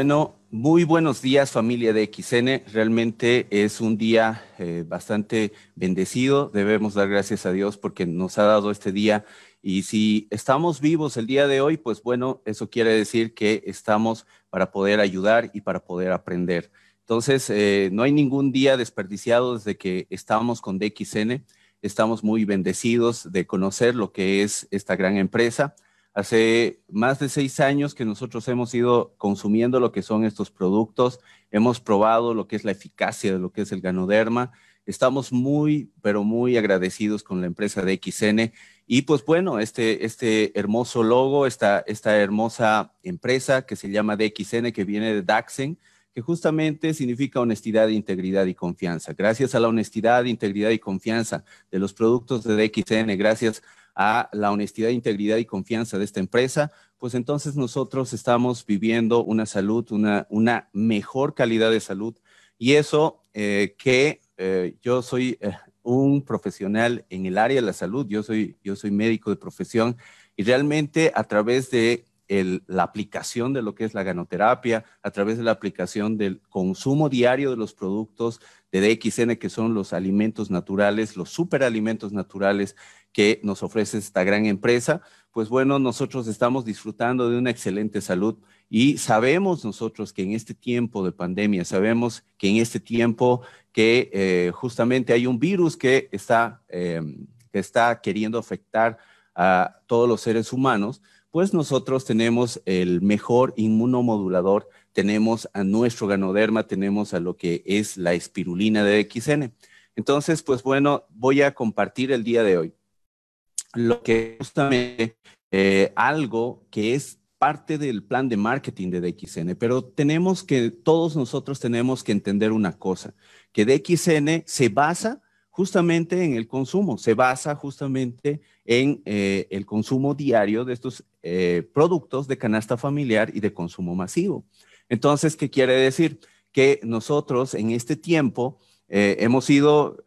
Bueno, muy buenos días familia de XN. Realmente es un día eh, bastante bendecido. Debemos dar gracias a Dios porque nos ha dado este día. Y si estamos vivos el día de hoy, pues bueno, eso quiere decir que estamos para poder ayudar y para poder aprender. Entonces, eh, no hay ningún día desperdiciado desde que estamos con DXN. Estamos muy bendecidos de conocer lo que es esta gran empresa. Hace más de seis años que nosotros hemos ido consumiendo lo que son estos productos, hemos probado lo que es la eficacia de lo que es el ganoderma. Estamos muy, pero muy agradecidos con la empresa de XN. Y pues bueno, este, este hermoso logo, esta, esta hermosa empresa que se llama DXN, que viene de Daxen, que justamente significa honestidad, integridad y confianza. Gracias a la honestidad, integridad y confianza de los productos de DXN, gracias a la honestidad, integridad y confianza de esta empresa, pues entonces nosotros estamos viviendo una salud, una, una mejor calidad de salud. Y eso eh, que eh, yo soy eh, un profesional en el área de la salud, yo soy, yo soy médico de profesión y realmente a través de la aplicación de lo que es la ganoterapia, a través de la aplicación del consumo diario de los productos de DXN, que son los alimentos naturales, los superalimentos naturales que nos ofrece esta gran empresa, pues bueno, nosotros estamos disfrutando de una excelente salud y sabemos nosotros que en este tiempo de pandemia, sabemos que en este tiempo que eh, justamente hay un virus que está, eh, que está queriendo afectar a todos los seres humanos, pues nosotros tenemos el mejor inmunomodulador, tenemos a nuestro ganoderma, tenemos a lo que es la espirulina de XN. Entonces, pues bueno, voy a compartir el día de hoy lo que justamente eh, algo que es parte del plan de marketing de DXN, pero tenemos que, todos nosotros tenemos que entender una cosa, que DXN se basa justamente en el consumo, se basa justamente en eh, el consumo diario de estos eh, productos de canasta familiar y de consumo masivo. Entonces, ¿qué quiere decir? Que nosotros en este tiempo eh, hemos ido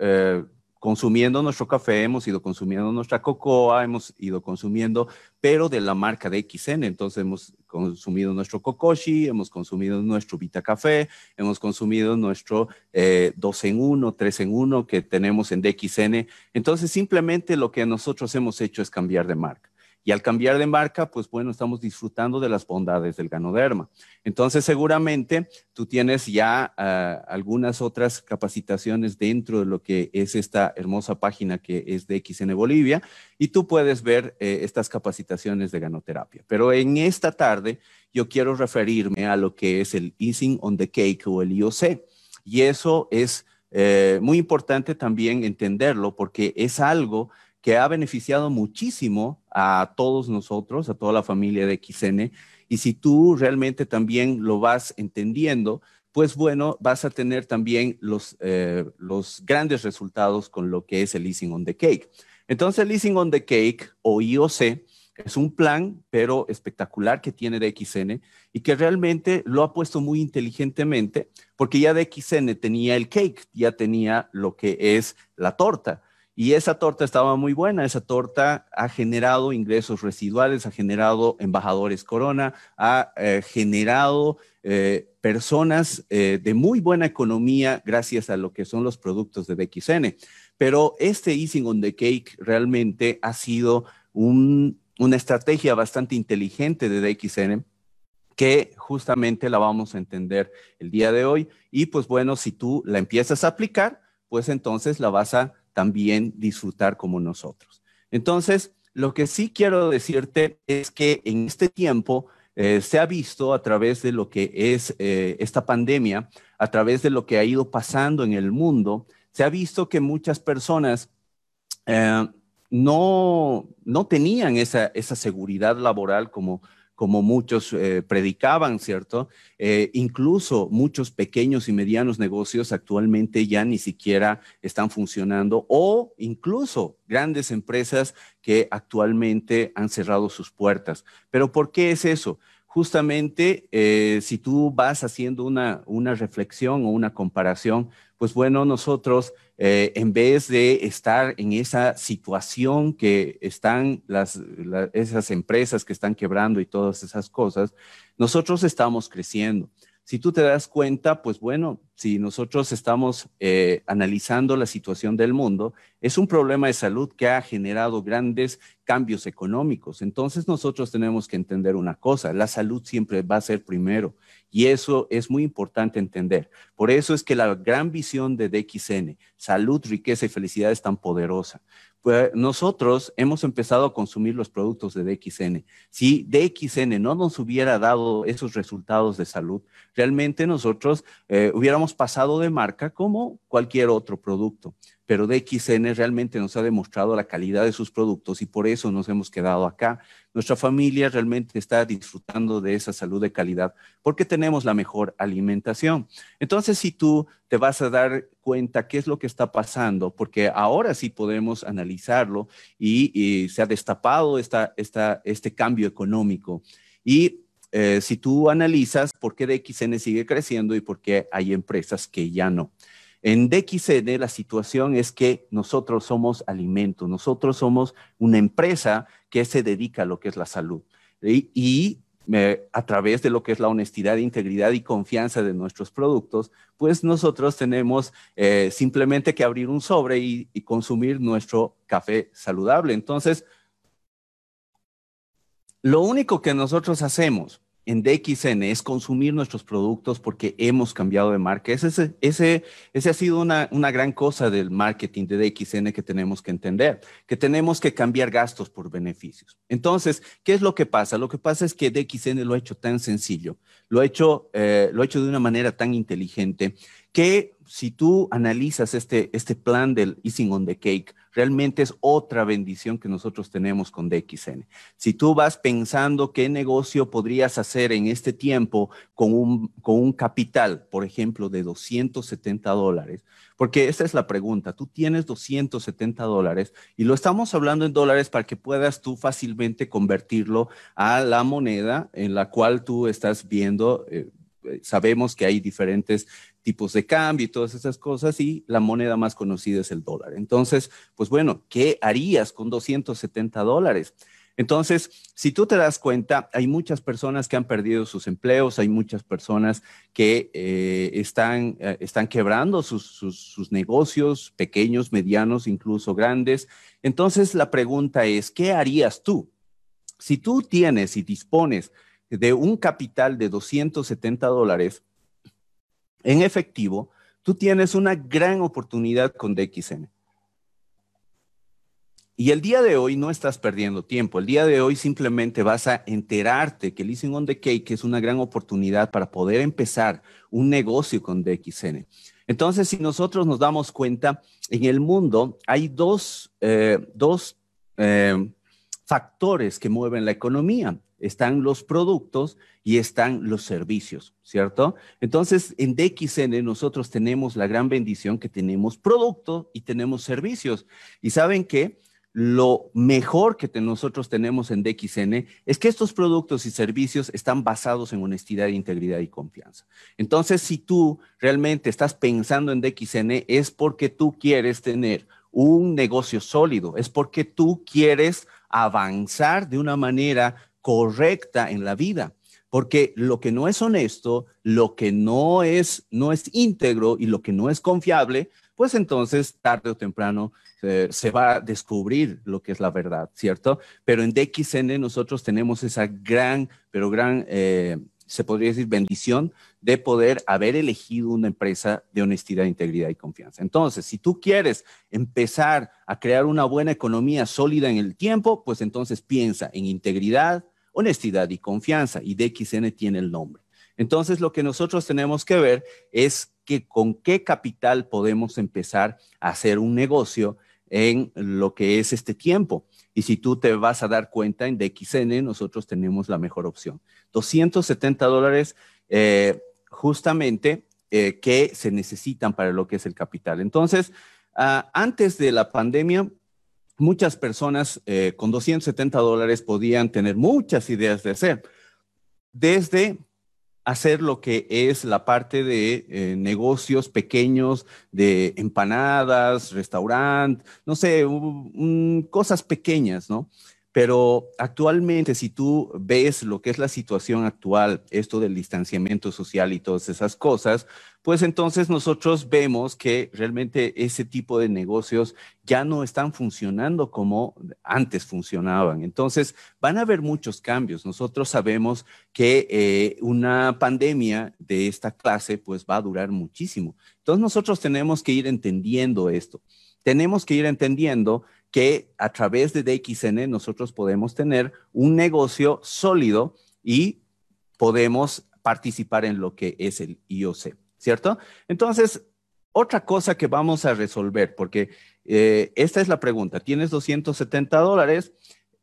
consumiendo nuestro café, hemos ido consumiendo nuestra cocoa, hemos ido consumiendo, pero de la marca de XN. Entonces hemos consumido nuestro Kokoshi, hemos consumido nuestro Vita Café, hemos consumido nuestro 2 eh, en 1, 3 en 1 que tenemos en DXN. Entonces simplemente lo que nosotros hemos hecho es cambiar de marca. Y al cambiar de marca, pues bueno, estamos disfrutando de las bondades del ganoderma. Entonces, seguramente tú tienes ya ah, algunas otras capacitaciones dentro de lo que es esta hermosa página que es de XN Bolivia y tú puedes ver eh, estas capacitaciones de ganoterapia. Pero en esta tarde yo quiero referirme a lo que es el Easing on the Cake o el IOC. Y eso es eh, muy importante también entenderlo porque es algo que ha beneficiado muchísimo a todos nosotros, a toda la familia de XN. Y si tú realmente también lo vas entendiendo, pues bueno, vas a tener también los, eh, los grandes resultados con lo que es el Leasing on the Cake. Entonces, el Leasing on the Cake o IOC es un plan, pero espectacular que tiene de XN y que realmente lo ha puesto muy inteligentemente porque ya de XN tenía el cake, ya tenía lo que es la torta. Y esa torta estaba muy buena, esa torta ha generado ingresos residuales, ha generado embajadores corona, ha eh, generado eh, personas eh, de muy buena economía gracias a lo que son los productos de DXN. Pero este Easing on the Cake realmente ha sido una estrategia bastante inteligente de DXN que justamente la vamos a entender el día de hoy. Y pues bueno, si tú la empiezas a aplicar, pues entonces la vas a también disfrutar como nosotros. Entonces, lo que sí quiero decirte es que en este tiempo eh, se ha visto a través de lo que es eh, esta pandemia, a través de lo que ha ido pasando en el mundo, se ha visto que muchas personas eh, no, no tenían esa, esa seguridad laboral como como muchos eh, predicaban, ¿cierto? Eh, incluso muchos pequeños y medianos negocios actualmente ya ni siquiera están funcionando o incluso grandes empresas que actualmente han cerrado sus puertas. Pero ¿por qué es eso? Justamente eh, si tú vas haciendo una, una reflexión o una comparación, pues bueno, nosotros eh, en vez de estar en esa situación que están las, esas empresas que están quebrando y todas esas cosas, nosotros estamos creciendo. Si tú te das cuenta, pues bueno, si nosotros estamos eh, analizando la situación del mundo, es un problema de salud que ha generado grandes cambios económicos. Entonces nosotros tenemos que entender una cosa, la salud siempre va a ser primero y eso es muy importante entender. Por eso es que la gran visión de DXN, salud, riqueza y felicidad es tan poderosa. Pues nosotros hemos empezado a consumir los productos de DXN. Si DXN no nos hubiera dado esos resultados de salud, realmente nosotros eh, hubiéramos pasado de marca como cualquier otro producto pero DXN realmente nos ha demostrado la calidad de sus productos y por eso nos hemos quedado acá. Nuestra familia realmente está disfrutando de esa salud de calidad porque tenemos la mejor alimentación. Entonces, si tú te vas a dar cuenta qué es lo que está pasando, porque ahora sí podemos analizarlo y, se ha destapado esta, esta, este cambio económico. Y eh, si tú analizas por qué DXN sigue creciendo y por qué hay empresas que ya no. En DXN la situación es que nosotros somos alimento, nosotros somos una empresa que se dedica a lo que es la salud. Y, a través de lo que es la honestidad, integridad y confianza de nuestros productos, pues nosotros tenemos eh, simplemente que abrir un sobre y consumir nuestro café saludable. Entonces, lo único que nosotros hacemos en DXN es consumir nuestros productos porque hemos cambiado de marca. Ese, ese, ese ha sido una, gran cosa del marketing de DXN que tenemos que entender, que tenemos que cambiar gastos por beneficios. Entonces, ¿qué es lo que pasa? Lo que pasa es que DXN lo ha hecho tan sencillo, eh, lo ha hecho de una manera tan inteligente que si tú analizas este, este plan del Easing on the Cake, realmente es otra bendición que nosotros tenemos con DXN. Si tú vas pensando qué negocio podrías hacer en este tiempo con un, con un capital, por ejemplo, de 270 dólares, porque esa es la pregunta, tú tienes 270 dólares y lo estamos hablando en dólares para que puedas tú fácilmente convertirlo a la moneda en la cual tú estás viendo. Eh, sabemos que hay diferentes tipos de cambio y todas esas cosas y la moneda más conocida es el dólar. Entonces, pues bueno, ¿qué harías con 270 dólares? Entonces, si tú te das cuenta, hay muchas personas que han perdido sus empleos, hay muchas personas que eh, están, eh, están quebrando sus, sus negocios, pequeños, medianos, incluso grandes. Entonces, la pregunta es, ¿qué harías tú? Si tú tienes y dispones de un capital de 270 dólares en efectivo, tú tienes una gran oportunidad con DXN. Y el día de hoy no estás perdiendo tiempo. El día de hoy simplemente vas a enterarte que Leasing on the Cake es una gran oportunidad para poder empezar un negocio con DXN. Entonces, si nosotros nos damos cuenta, en el mundo hay dos, eh, eh, factores que mueven la economía están los productos y están los servicios, ¿cierto? Entonces, en DXN nosotros tenemos la gran bendición que tenemos producto y tenemos servicios. Y saben que lo mejor que nosotros tenemos en DXN es que estos productos y servicios están basados en honestidad, integridad y confianza. Entonces, si tú realmente estás pensando en DXN, es porque tú quieres tener un negocio sólido, es porque tú quieres avanzar de una manera correcta en la vida. Porque lo que no es honesto, lo que no es, no es íntegro y lo que no es confiable, pues entonces tarde o temprano eh, se va a descubrir lo que es la verdad, ¿cierto? Pero en DXN nosotros tenemos esa gran, pero gran, eh, se podría decir, bendición de poder haber elegido una empresa de honestidad, integridad y confianza. Entonces, si tú quieres empezar a crear una buena economía sólida en el tiempo, pues entonces piensa en integridad, honestidad y confianza, y DXN tiene el nombre. Entonces, lo que nosotros tenemos que ver es que con qué capital podemos empezar a hacer un negocio en lo que es este tiempo. Y si tú te vas a dar cuenta, en DXN nosotros tenemos la mejor opción. 270 dólares eh, justamente eh, que se necesitan para lo que es el capital. Entonces, ah, antes de la pandemia, muchas personas eh, con 270 dólares podían tener muchas ideas de hacer, desde hacer lo que es la parte de eh, negocios pequeños, de empanadas, restaurante, no sé, cosas pequeñas, ¿no? Pero actualmente, si tú ves lo que es la situación actual, esto del distanciamiento social y todas esas cosas, pues entonces nosotros vemos que realmente ese tipo de negocios ya no están funcionando como antes funcionaban. Entonces, van a haber muchos cambios. Nosotros sabemos que eh, una pandemia de esta clase pues va a durar muchísimo. Entonces, nosotros tenemos que ir entendiendo esto. Tenemos que ir entendiendo que a través de DXN nosotros podemos tener un negocio sólido y podemos participar en lo que es el IOC, ¿cierto? Entonces, otra cosa que vamos a resolver, porque eh, esta es la pregunta, tienes 270 dólares,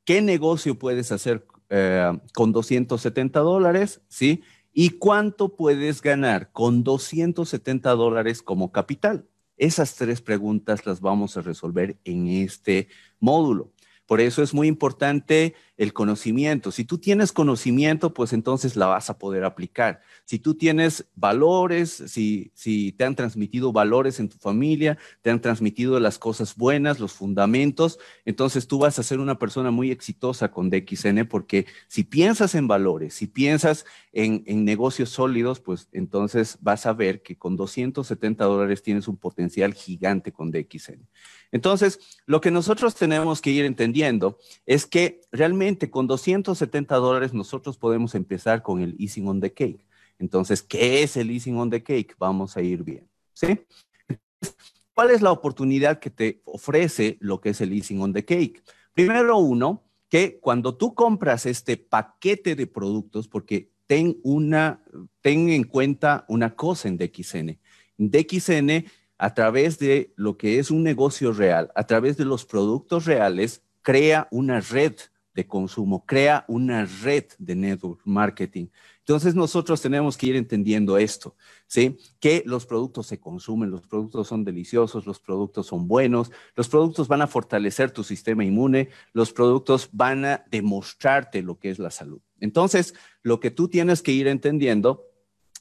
¿qué negocio puedes hacer eh, con 270 dólares? ¿Sí? ¿Y cuánto puedes ganar con 270 dólares como capital? Esas tres preguntas las vamos a resolver en este módulo. Por eso es muy importante el conocimiento. Si tú tienes conocimiento, pues entonces la vas a poder aplicar. Si tú tienes valores, si, si te han transmitido valores en tu familia, te han transmitido las cosas buenas, los fundamentos, entonces tú vas a ser una persona muy exitosa con DXN porque si piensas en valores, si piensas en, en negocios sólidos, pues entonces vas a ver que con 270 dólares tienes un potencial gigante con DXN. Entonces, lo que nosotros tenemos que ir entendiendo es que realmente con 270 dólares nosotros podemos empezar con el easing on the cake. Entonces, ¿qué es el easing on the cake? Vamos a ir bien. ¿Sí? ¿Cuál es la oportunidad que te ofrece lo que es el easing on the cake? Primero uno, que cuando tú compras este paquete de productos, porque ten, una, ten en cuenta una cosa en DXN. En DXN a través de lo que es un negocio real, a través de los productos reales, crea una red de consumo, crea una red de network marketing. Entonces nosotros tenemos que ir entendiendo esto, ¿sí? Que los productos se consumen, los productos son deliciosos, los productos son buenos, los productos van a fortalecer tu sistema inmune, los productos van a demostrarte lo que es la salud. Entonces, lo que tú tienes que ir entendiendo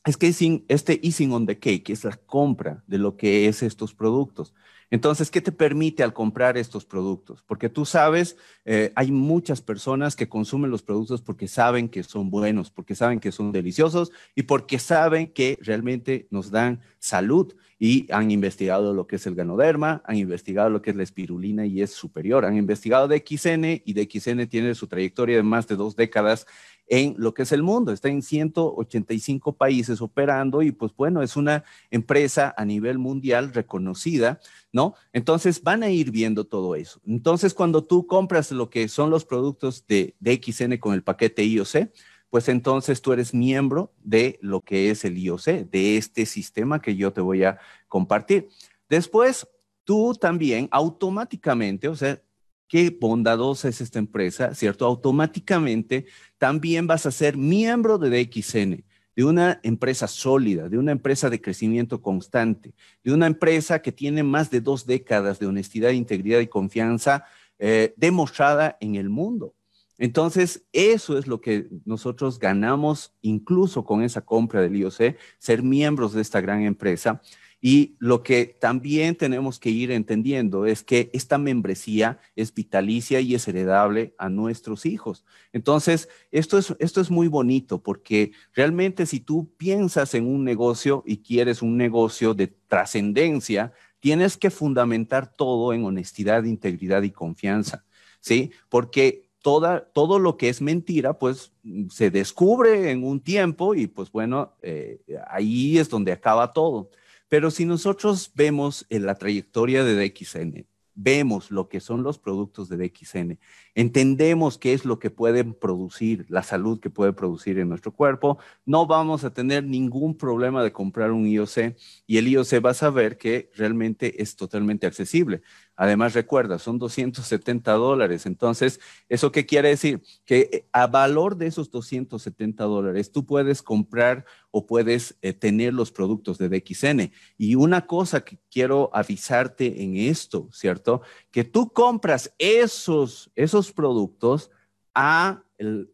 es que este easing on the cake es la compra de lo que es estos productos. Entonces, ¿qué te permite al comprar estos productos? Porque tú sabes, eh, hay muchas personas que consumen los productos porque saben que son buenos, porque saben que son deliciosos y porque saben que realmente nos dan salud y han investigado lo que es el ganoderma, han investigado lo que es la espirulina y es superior, han investigado de XN y de XN tiene su trayectoria de más de dos décadas en lo que es el mundo. Está en 185 países operando y pues bueno, es una empresa a nivel mundial reconocida, ¿no? Entonces van a ir viendo todo eso. Entonces cuando tú compras lo que son los productos de, XN con el paquete IOC, pues entonces tú eres miembro de lo que es el IOC, de este sistema que yo te voy a compartir. Después, tú también automáticamente, o sea, qué bondadosa es esta empresa, ¿cierto? Automáticamente también vas a ser miembro de DXN, de una empresa sólida, de una empresa de crecimiento constante, de una empresa que tiene más de dos décadas de honestidad, integridad y confianza eh, demostrada en el mundo. Entonces, eso es lo que nosotros ganamos incluso con esa compra del IOC, ser miembros de esta gran empresa. Y lo que también tenemos que ir entendiendo es que esta membresía es vitalicia y es heredable a nuestros hijos. Entonces, esto es, esto es muy bonito porque realmente si tú piensas en un negocio y quieres un negocio de trascendencia, tienes que fundamentar todo en honestidad, integridad y confianza, ¿sí? Porque Toda, todo lo que es mentira, pues se descubre en un tiempo y pues bueno, eh, ahí es donde acaba todo. Pero si nosotros vemos en la trayectoria de DXN, vemos lo que son los productos de DXN, entendemos qué es lo que pueden producir, la salud que puede producir en nuestro cuerpo, no vamos a tener ningún problema de comprar un IOC y el IOC va a saber que realmente es totalmente accesible. Además, recuerda, son 270 dólares. Entonces, ¿eso qué quiere decir? Que eh, a valor de esos 270 dólares, tú puedes comprar o puedes eh, tener los productos de DXN. Y una cosa que quiero avisarte en esto, ¿cierto? Que tú compras esos, esos productos a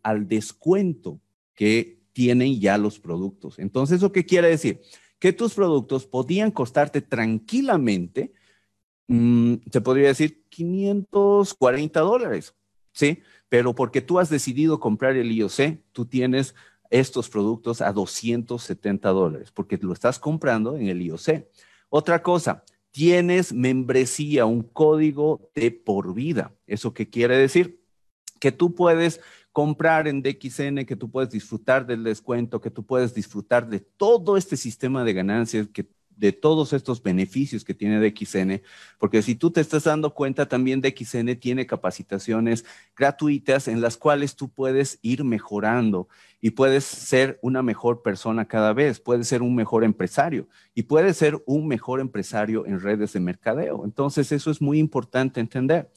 al descuento que tienen ya los productos. Entonces, ¿eso qué quiere decir? Que tus productos podían costarte tranquilamente Mm, se podría decir 540 dólares. ¿sí? Pero porque tú has decidido comprar el IOC, tú tienes estos productos a 270 dólares, porque lo estás comprando en el IOC. Otra cosa, tienes membresía, un código de por vida. ¿Eso qué quiere decir? Que tú puedes comprar en DXN, que tú puedes disfrutar del descuento, que tú puedes disfrutar de todo este sistema de ganancias que de todos estos beneficios que tiene DXN, porque si tú te estás dando cuenta, también DXN tiene capacitaciones gratuitas en las cuales tú puedes ir mejorando y puedes ser una mejor persona cada vez, puedes ser un mejor empresario y puedes ser un mejor empresario en redes de mercadeo. Entonces, eso es muy importante entender.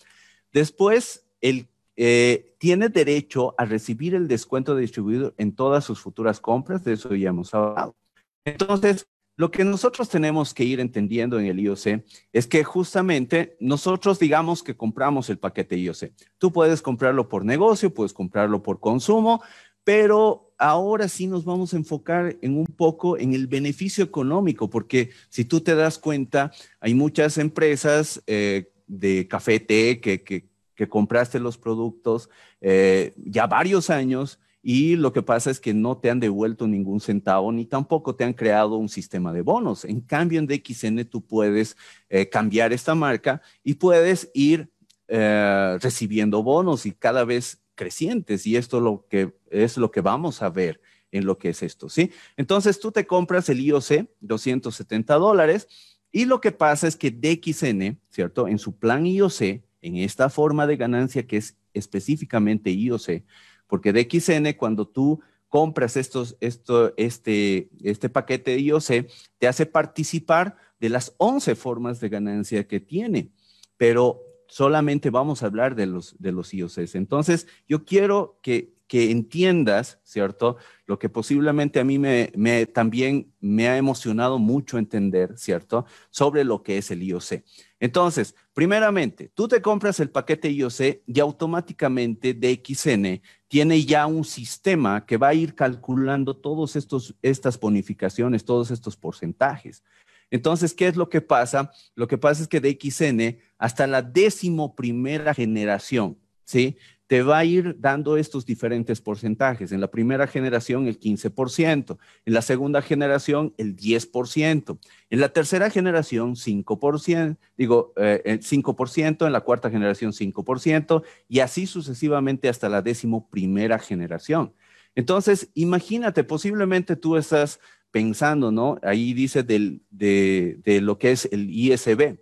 Después, el eh, tiene derecho a recibir el descuento de distribuidor en todas sus futuras compras, de eso ya hemos hablado. Entonces, lo que nosotros tenemos que ir entendiendo en el IOC es que justamente nosotros digamos que compramos el paquete IOC. Tú puedes comprarlo por negocio, puedes comprarlo por consumo, pero ahora sí nos vamos a enfocar en un poco en el beneficio económico, porque si tú te das cuenta, hay muchas empresas eh, de café, té, que, compraste los productos eh, ya varios años y lo que pasa es que no te han devuelto ningún centavo ni tampoco te han creado un sistema de bonos. En cambio, en DXN tú puedes eh, cambiar esta marca y puedes ir eh, recibiendo bonos y cada vez crecientes. Y esto lo que, es lo que vamos a ver en lo que es esto, ¿sí? Entonces tú te compras el IOC, 270 dólares, y lo que pasa es que DXN, ¿cierto? En su plan IOC, en esta forma de ganancia que es específicamente IOC, porque DXN, cuando tú compras estos, esto, este, este paquete de IOC, te hace participar de las 11 formas de ganancia que tiene, pero solamente vamos a hablar de los, de los IOCs. Entonces, yo quiero que, que entiendas, ¿cierto? Lo que posiblemente a mí me, me, también me ha emocionado mucho entender, ¿cierto? Sobre lo que es el IOC. Entonces, primeramente, tú te compras el paquete IOC y automáticamente DXN tiene ya un sistema que va a ir calculando todas estas bonificaciones, todos estos porcentajes. Entonces, ¿qué es lo que pasa? Lo que pasa es que DXN, hasta la décimo primera generación, ¿sí? Te va a ir dando estos diferentes porcentajes. En la primera generación el 15%, en la segunda generación el 10%, en la tercera generación 5%, digo eh, el 5%, en la cuarta generación 5% y así sucesivamente hasta la décimo primera generación. Entonces, imagínate, posiblemente tú estás pensando, ¿no? Ahí dice del, de, de lo que es el ISB.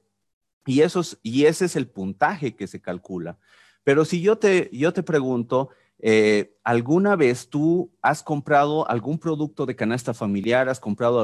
Y, esos, y ese es el puntaje que se calcula. Pero si yo te, yo te pregunto, eh, ¿alguna vez tú has comprado algún producto de canasta familiar, has comprado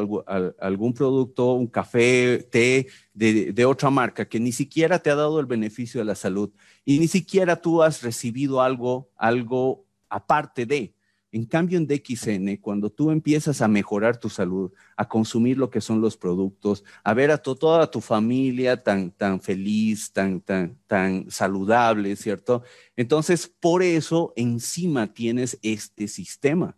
algún, producto, un café, té de, de, otra marca que ni siquiera te ha dado el beneficio de la salud y ni siquiera tú has recibido algo, algo aparte de? En cambio, en DXN, cuando tú empiezas a mejorar tu salud, a consumir lo que son los productos, a ver a toda tu familia tan, tan feliz, tan, tan, tan saludable, ¿cierto? Entonces, por eso encima tienes este sistema.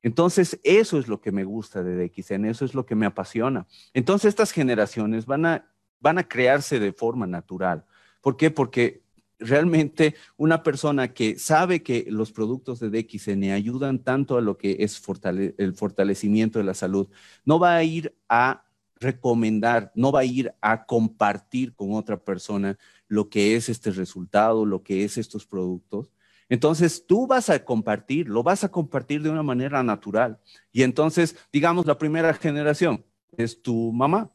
Entonces, eso es lo que me gusta de DXN, eso es lo que me apasiona. Entonces, estas generaciones van a, van a crearse de forma natural. ¿Por qué? Porque realmente una persona que sabe que los productos de DXN ayudan tanto a lo que es el fortalecimiento de la salud, no va a ir a recomendar, no va a ir a compartir con otra persona lo que es este resultado, lo que es estos productos. Entonces tú vas a compartir, lo vas a compartir de una manera natural. Y entonces, digamos, la primera generación es tu mamá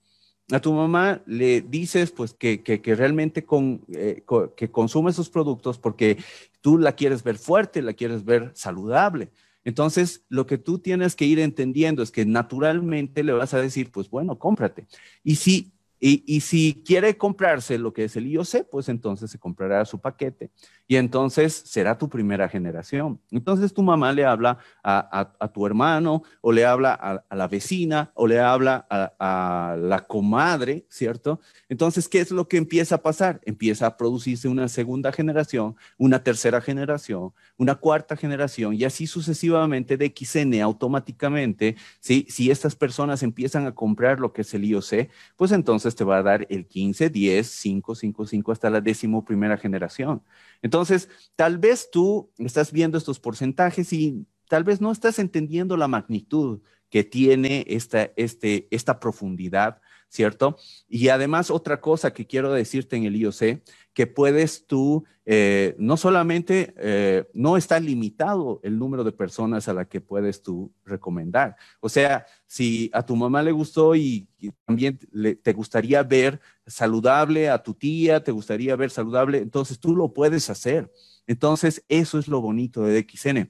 a tu mamá le dices pues que, realmente eh, que consume esos productos porque tú la quieres ver fuerte, la quieres ver saludable. Entonces, lo que tú tienes que ir entendiendo es que naturalmente le vas a decir, pues bueno, cómprate. Y si y, si quiere comprarse lo que es el IOC, pues entonces se comprará su paquete y entonces será tu primera generación. Entonces tu mamá le habla a, tu hermano o le habla a, la vecina o le habla a, la comadre, ¿cierto? Entonces, ¿qué es lo que empieza a pasar? Empieza a producirse una segunda generación, una tercera generación, una cuarta generación y así sucesivamente de XN automáticamente, ¿sí? si estas personas empiezan a comprar lo que es el IOC, pues entonces entonces te va a dar el 15, 10, 5, 5, 5 hasta la décimo primera generación. Entonces, tal vez tú estás viendo estos porcentajes y tal vez no estás entendiendo la magnitud que tiene esta, este, esta profundidad ¿cierto? Y además otra cosa que quiero decirte en el IOC, que puedes tú, eh, no solamente, eh, no está limitado el número de personas a la que puedes tú recomendar. O sea, si a tu mamá le gustó y, también te gustaría ver saludable a tu tía, te gustaría ver saludable, entonces tú lo puedes hacer. Entonces, eso es lo bonito de DXN,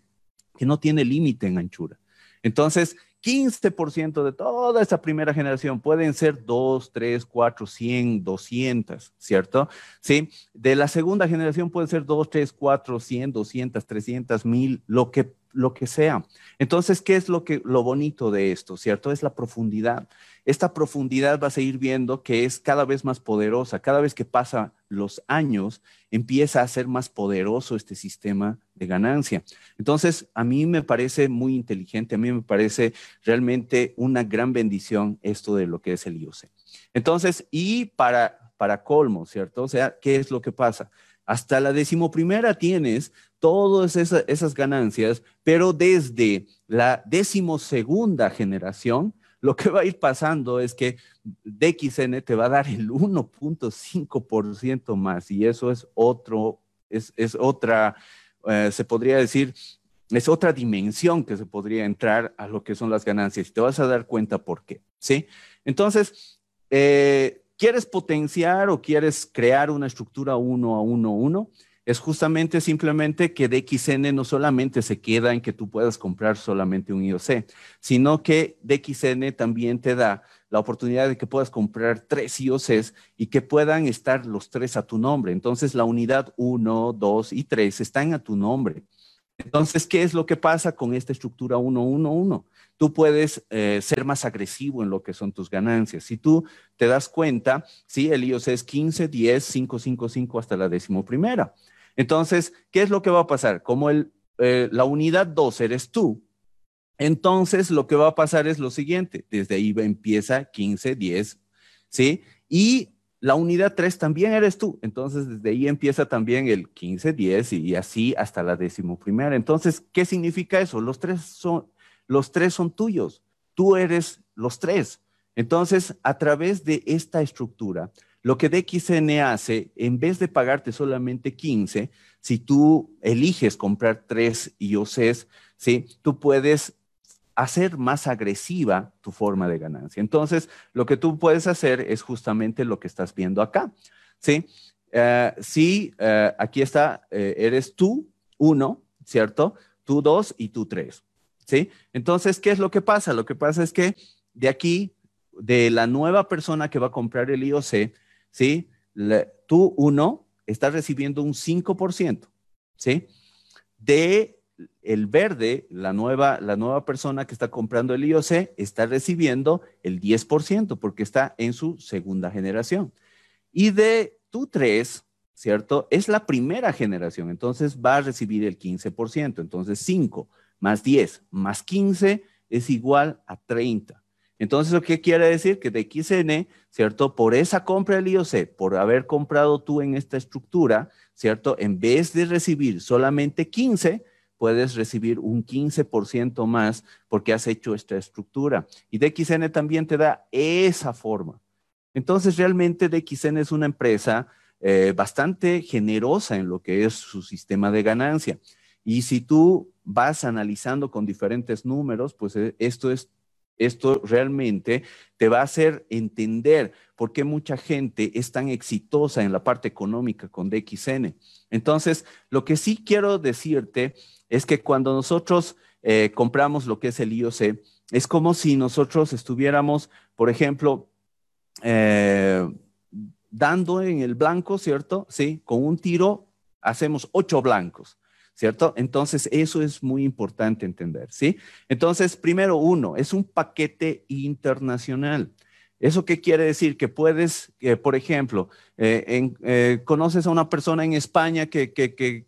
que no tiene límite en anchura. Entonces, 15% de toda esa primera generación pueden ser 2, 3, 4, 100, 200, ¿cierto? Sí, de la segunda generación pueden ser 2, 3, 4, 100, 200, 300, 1000, lo que, lo que sea. Entonces, ¿qué es lo, que, lo bonito de esto, ¿cierto? Es la profundidad. Esta profundidad va a seguir viendo que es cada vez más poderosa. Cada vez que pasa los años, empieza a ser más poderoso este sistema de ganancia. Entonces, a mí me parece muy inteligente, a mí me parece realmente una gran bendición esto de lo que es el IOC. Entonces, y para, para colmo, ¿cierto? O sea, ¿qué es lo que pasa? Hasta la decimoprimera tienes todas esas, esas ganancias, pero desde la decimosegunda generación, lo que va a ir pasando es que DXN te va a dar el 1.5% más y eso es otro, es, es otra, eh, se podría decir, es otra dimensión que se podría entrar a lo que son las ganancias y te vas a dar cuenta por qué, ¿sí? Entonces, eh, ¿quieres potenciar o quieres crear una estructura uno a uno, uno? Es justamente simplemente que DXN no solamente se queda en que tú puedas comprar solamente un IOC, sino que DXN también te da la oportunidad de que puedas comprar tres IOCs y que puedan estar los tres a tu nombre. Entonces, la unidad 1, 2 y 3 están a tu nombre. Entonces, ¿qué es lo que pasa con esta estructura 1-1-1? Tú puedes eh, ser más agresivo en lo que son tus ganancias. Si tú te das cuenta, sí, el IOC es 15, 10, 5, 5, 5 hasta la décimo primera. Entonces, ¿qué es lo que va a pasar? Como eh, la unidad 2 eres tú, entonces lo que va a pasar es lo siguiente, desde ahí empieza 15, 10, ¿sí? Y la unidad 3 también eres tú, entonces desde ahí empieza también el 15, 10 y así hasta la décimo primera. Entonces, ¿qué significa eso? Los tres son, los tres son tuyos, tú eres los tres. Entonces, a través de esta estructura, lo que DXN hace, en vez de pagarte solamente 15, si tú eliges comprar tres IOCs, ¿sí? tú puedes hacer más agresiva tu forma de ganancia. Entonces, lo que tú puedes hacer es justamente lo que estás viendo acá. ¿sí? Eh, si eh, aquí está, eh, eres tú, uno, ¿cierto? Tú dos y tú tres. ¿sí? Entonces, ¿qué es lo que pasa? Lo que pasa es que de aquí, de la nueva persona que va a comprar el IOC, ¿sí? tú, uno, estás recibiendo un 5%, ¿sí? De el verde, la nueva, la nueva persona que está comprando el IOC, está recibiendo el 10% porque está en su segunda generación. Y de tu 3, ¿cierto? Es la primera generación, entonces va a recibir el 15%. Entonces 5 más 10 más 15 es igual a 30. Entonces, ¿qué quiere decir? Que de XN, ¿cierto? Por esa compra del IOC, por haber comprado tú en esta estructura, ¿cierto? En vez de recibir solamente 15, puedes recibir un 15% más porque has hecho esta estructura. Y DXN también te da esa forma. Entonces, realmente DXN es una empresa eh, bastante generosa en lo que es su sistema de ganancia. Y si tú vas analizando con diferentes números, pues eh, esto es esto realmente te va a hacer entender por qué mucha gente es tan exitosa en la parte económica con DXN. Entonces, lo que sí quiero decirte es que cuando nosotros eh, compramos lo que es el IOC, es como si nosotros estuviéramos, por ejemplo, eh, dando en el blanco, ¿cierto? Sí, con un tiro hacemos ocho blancos. ¿Cierto? Entonces, eso es muy importante entender, ¿sí? Entonces, primero, uno, es un paquete internacional. ¿Eso qué quiere decir? Que puedes, por ejemplo, eh, eh, conoces a una persona en España que, que,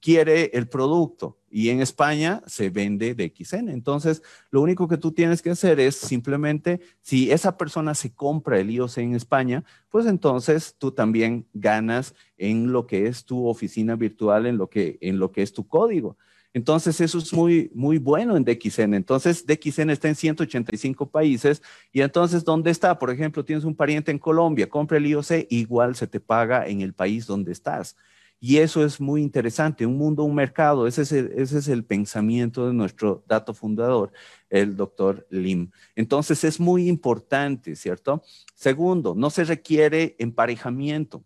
quiere el producto y en España se vende DXN. Entonces, lo único que tú tienes que hacer es simplemente, si esa persona se compra el IOC en España, pues entonces tú también ganas en lo que es tu oficina virtual, en lo que, en lo que es tu código. Entonces, eso es muy, muy bueno en DXN. Entonces, DXN está en 185 países y entonces, ¿dónde está? Por ejemplo, tienes un pariente en Colombia, compra el IOC, igual se te paga en el país donde estás. Y eso es muy interesante, un mundo, un mercado, ese es, el, pensamiento de nuestro dato fundador, el doctor Lim. Entonces es muy importante, ¿cierto? Segundo, no se requiere emparejamiento.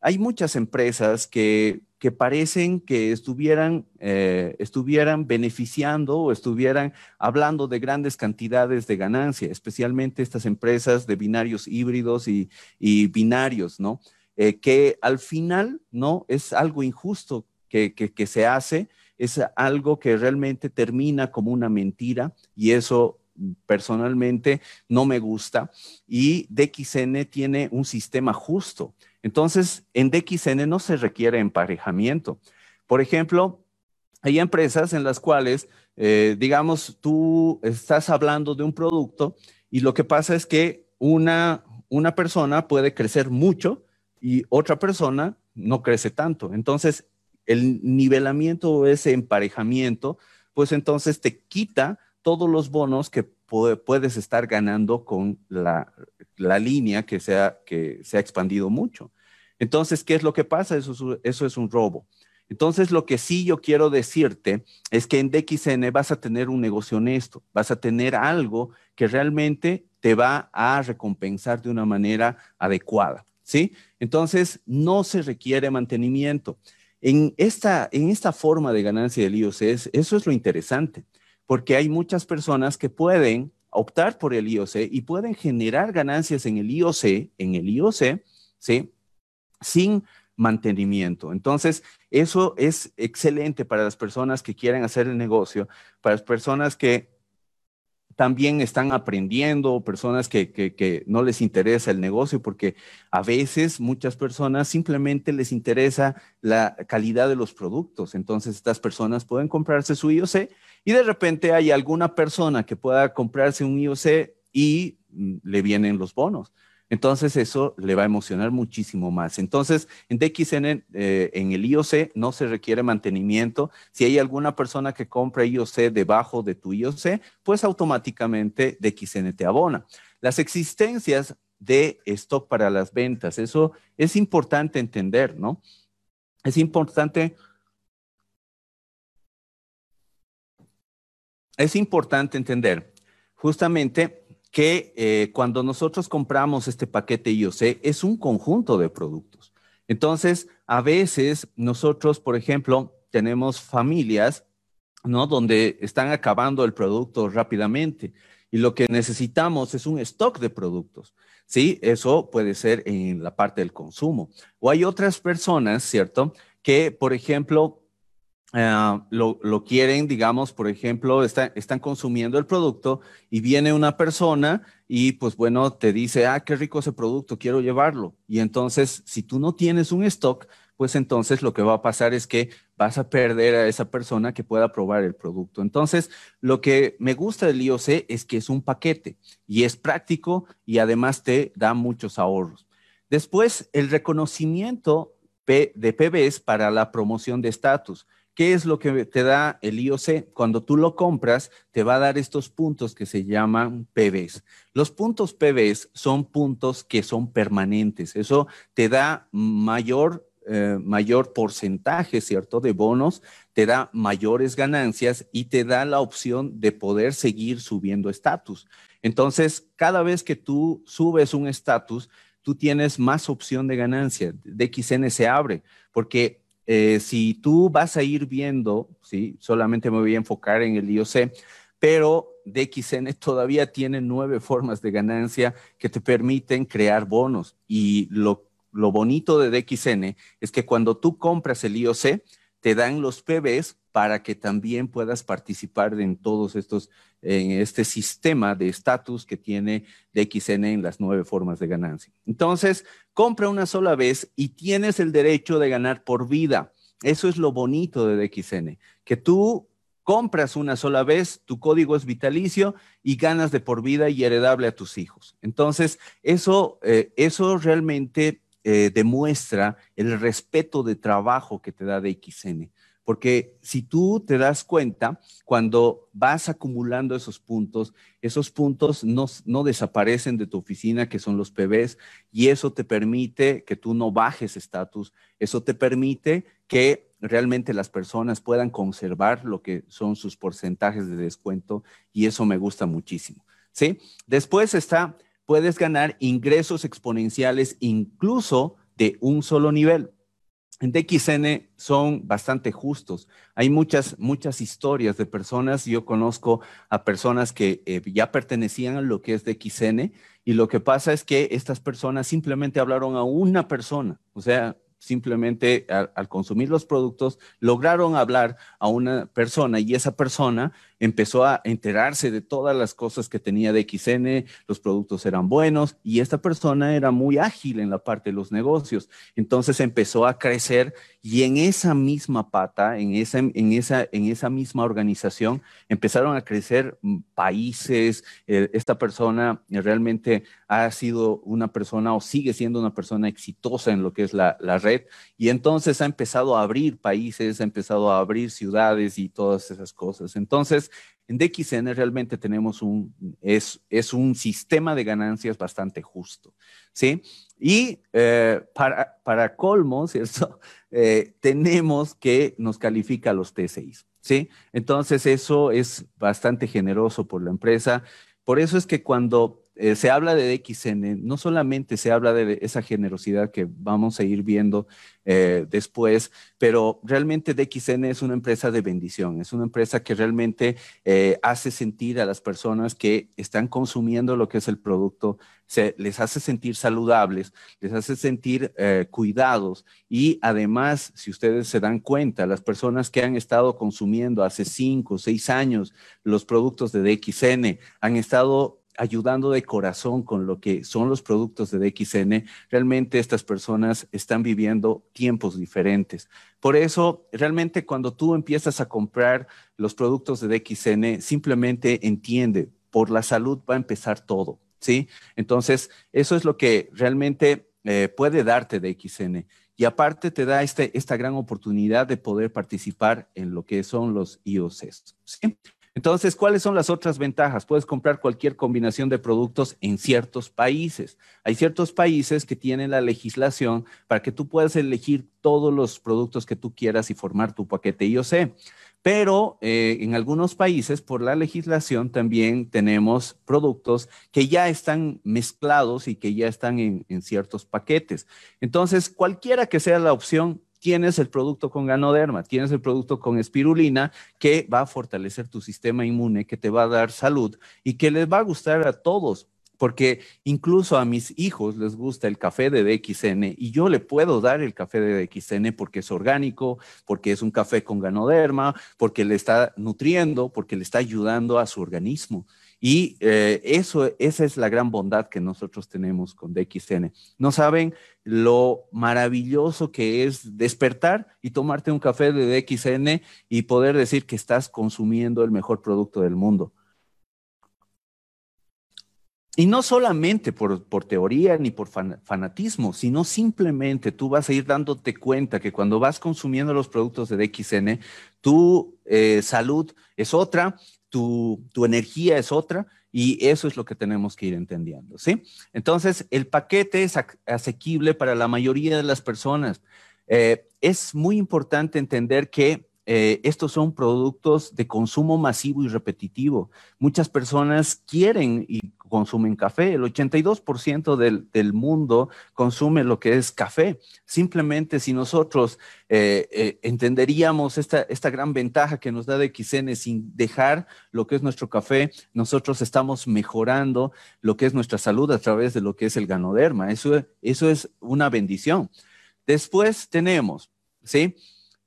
Hay muchas empresas que, que parecen que estuvieran, eh, estuvieran beneficiando o estuvieran hablando de grandes cantidades de ganancia, especialmente estas empresas de binarios híbridos y binarios, ¿no? Eh, que al final no es algo injusto que, se hace, es algo que realmente termina como una mentira y eso personalmente no me gusta. Y DXN tiene un sistema justo. Entonces, en DXN no se requiere emparejamiento. Por ejemplo, hay empresas en las cuales, eh, digamos, tú estás hablando de un producto y lo que pasa es que una, una persona puede crecer mucho y otra persona no crece tanto. Entonces, el nivelamiento o ese emparejamiento, pues entonces te quita todos los bonos que puedes estar ganando con la, línea que se, ha, que se ha expandido mucho. Entonces, ¿qué es lo que pasa? Eso eso es un robo. Entonces, lo que sí yo quiero decirte es que en DXN vas a tener un negocio honesto, vas a tener algo que realmente te va a recompensar de una manera adecuada. ¿Sí? Entonces, no se requiere mantenimiento. En esta, en esta forma de ganancia del IOC, eso es lo interesante, porque hay muchas personas que pueden optar por el IOC y pueden generar ganancias en el IOC, en el IOC, ¿sí? Sin mantenimiento. Entonces, eso es excelente para las personas que quieren hacer el negocio, para las personas que también están aprendiendo, personas que, no les interesa el negocio, porque a veces muchas personas simplemente les interesa la calidad de los productos. Entonces estas personas pueden comprarse su IOC y de repente hay alguna persona que pueda comprarse un IOC y mm, le vienen los bonos. Entonces eso le va a emocionar muchísimo más. Entonces en DXN, eh, en el IOC no se requiere mantenimiento. Si hay alguna persona que compra IOC debajo de tu IOC, pues automáticamente DXN te abona. Las existencias de stock para las ventas, eso es importante entender, ¿no? Es importante... Es importante entender justamente que eh, cuando nosotros compramos este paquete IOC es un conjunto de productos. Entonces, a veces nosotros, por ejemplo, tenemos familias, ¿no? Donde están acabando el producto rápidamente y lo que necesitamos es un stock de productos. Sí, eso puede ser en la parte del consumo. O hay otras personas, ¿cierto? Que, por ejemplo, Ah, lo, quieren, digamos, por ejemplo, están consumiendo el producto y viene una persona y pues bueno, te dice, ah, qué rico ese producto, quiero llevarlo. Y entonces, si tú no tienes un stock, pues entonces lo que va a pasar es que vas a perder a esa persona que pueda probar el producto. Entonces, lo que me gusta del IOC es que es un paquete y es práctico y además te da muchos ahorros. Después, el reconocimiento de PBs para la promoción de estatus. ¿Qué es lo que te da el IOC? Cuando tú lo compras, te va a dar estos puntos que se llaman PBs. Los puntos PBs son puntos que son permanentes. Eso te da mayor, eh, mayor porcentaje, ¿cierto? De bonos, te da mayores ganancias y te da la opción de poder seguir subiendo estatus. Entonces, cada vez que tú subes un estatus, tú tienes más opción de ganancia. DXN se abre porque eh, si tú vas a ir viendo, ¿sí? solamente me voy a enfocar en el IOC, pero DXN todavía tiene nueve formas de ganancia que te permiten crear bonos. Y lo, lo bonito de DXN es que cuando tú compras el IOC, te dan los PBs para que también puedas participar en todos estos, en este sistema de estatus que tiene DXN en las nueve formas de ganancia. Entonces, compra una sola vez y tienes el derecho de ganar por vida. Eso es lo bonito de DXN, que tú compras una sola vez, tu código es vitalicio y ganas de por vida y heredable a tus hijos. Entonces, eso, eh, eso realmente eh, demuestra el respeto de trabajo que te da DXN. Porque si tú te das cuenta, cuando vas acumulando esos puntos, esos puntos no, no, desaparecen de tu oficina, que son los PBs, y eso te permite que tú no bajes estatus, eso te permite que realmente las personas puedan conservar lo que son sus porcentajes de descuento, y eso me gusta muchísimo. ¿sí? Después está, puedes ganar ingresos exponenciales incluso de un solo nivel en DXN son bastante justos. Hay muchas, muchas historias de personas. Yo conozco a personas que eh, ya pertenecían a lo que es DXN y lo que pasa es que estas personas simplemente hablaron a una persona. O sea, simplemente al, consumir los productos lograron hablar a una persona y esa persona empezó a enterarse de todas las cosas que tenía de XN, los productos eran buenos y esta persona era muy ágil en la parte de los negocios. Entonces empezó a crecer y en esa misma pata, en esa, en esa, en esa misma organización, empezaron a crecer países. Eh, esta persona realmente ha sido una persona o sigue siendo una persona exitosa en lo que es la, la red y entonces ha empezado a abrir países, ha empezado a abrir ciudades y todas esas cosas. Entonces, en DXN realmente tenemos un, es, es un sistema de ganancias bastante justo, ¿sí? Y eh, para, para colmo, ¿cierto? Eh, tenemos que nos califica los T6, ¿sí? Entonces eso es bastante generoso por la empresa. Por eso es que cuando eh, se habla de DXN, no solamente se habla de esa generosidad que vamos a ir viendo eh, después, pero realmente DXN es una empresa de bendición, es una empresa que realmente eh, hace sentir a las personas que están consumiendo lo que es el producto, se, les hace sentir saludables, les hace sentir cuidados y además, si ustedes se dan cuenta, las personas que han estado consumiendo hace cinco seis años los productos de DXN han estado ayudando de corazón con lo que son los productos de DXN, realmente estas personas están viviendo tiempos diferentes. Por eso, realmente cuando tú empiezas a comprar los productos de DXN, simplemente entiende, por la salud va a empezar todo, ¿sí? Entonces, eso es lo que realmente eh, puede darte DXN. Y aparte te da este, esta gran oportunidad de poder participar en lo que son los IOCs. ¿sí? Entonces, ¿cuáles son las otras ventajas? Puedes comprar cualquier combinación de productos en ciertos países. Hay ciertos países que tienen la legislación para que tú puedas elegir todos los productos que tú quieras y formar tu paquete IOC. Pero eh, en algunos países, por la legislación, también tenemos productos que ya están mezclados y que ya están en, en ciertos paquetes. Entonces, cualquiera que sea la opción, tienes el producto con ganoderma, tienes el producto con espirulina que va a fortalecer tu sistema inmune, que te va a dar salud y que les va a gustar a todos. Porque incluso a mis hijos les gusta el café de DXN y yo le puedo dar el café de DXN porque es orgánico, porque es un café con ganoderma, porque le está nutriendo, porque le está ayudando a su organismo. Y eh, eso, esa es la gran bondad que nosotros tenemos con DXN. No saben lo maravilloso que es despertar y tomarte un café de DXN y poder decir que estás consumiendo el mejor producto del mundo. Y no solamente por, teoría ni por fanatismo, sino simplemente tú vas a ir dándote cuenta que cuando vas consumiendo los productos de DXN, tu eh, salud es otra, tu, energía es otra y eso es lo que tenemos que ir entendiendo, ¿sí? Entonces, el paquete es asequible para la mayoría de las personas. Eh, es muy importante entender que eh, estos son productos de consumo masivo y repetitivo. Muchas personas quieren y consumen café. El 82% del, mundo consume lo que es café. Simplemente si nosotros eh, eh, entenderíamos esta, esta gran ventaja que nos da de XN sin dejar lo que es nuestro café, nosotros estamos mejorando lo que es nuestra salud a través de lo que es el ganoderma. Eso, eso es una bendición. Después tenemos, ¿sí?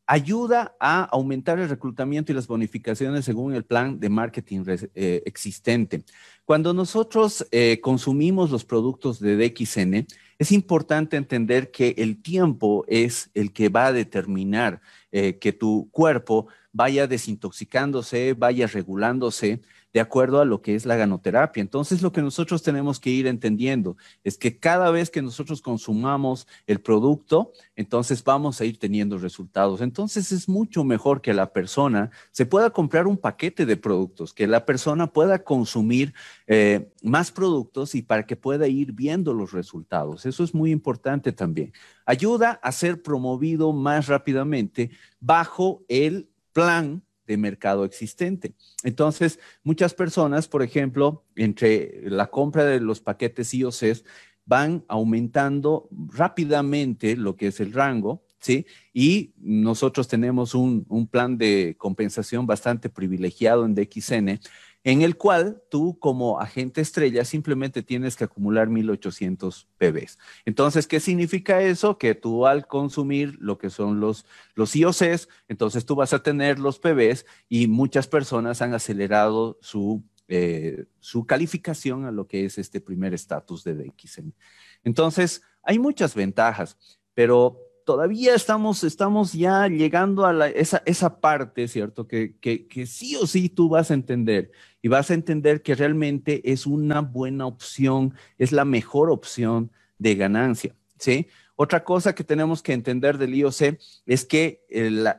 Ayuda a aumentar el reclutamiento y las bonificaciones según el plan de marketing eh, existente. Cuando nosotros eh, consumimos los productos de DXN, es importante entender que el tiempo es el que va a determinar eh, que tu cuerpo vaya desintoxicándose, vaya regulándose de acuerdo a lo que es la ganoterapia. Entonces, lo que nosotros tenemos que ir entendiendo es que cada vez que nosotros consumamos el producto, entonces vamos a ir teniendo resultados. Entonces, es mucho mejor que la persona se pueda comprar un paquete de productos, que la persona pueda consumir eh, más productos y para que pueda ir viendo los resultados. Eso es muy importante también. Ayuda a ser promovido más rápidamente bajo el plan de mercado existente. Entonces, muchas personas, por ejemplo, entre la compra de los paquetes IOCs, van aumentando rápidamente lo que es el rango, ¿sí? Y nosotros tenemos un, un plan de compensación bastante privilegiado en DXN en el cual tú como agente estrella simplemente tienes que acumular 1800 PBs. Entonces, ¿qué significa eso? Que tú al consumir lo que son los, los IOCs, entonces tú vas a tener los PBs y muchas personas han acelerado su, eh, su calificación a lo que es este primer estatus de DXN. Entonces, hay muchas ventajas, pero todavía estamos, estamos ya llegando a esa, esa parte, ¿cierto? Que, que, que, sí o sí tú vas a entender y vas a entender que realmente es una buena opción, es la mejor opción de ganancia, ¿sí? Otra cosa que tenemos que entender del IOC es que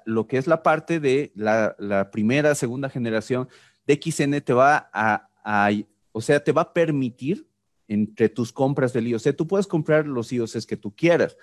lo que es la parte de la, la, primera, segunda generación de XN te va a, a, o sea, te va a permitir entre tus compras del IOC, tú puedes comprar los IOCs que tú quieras,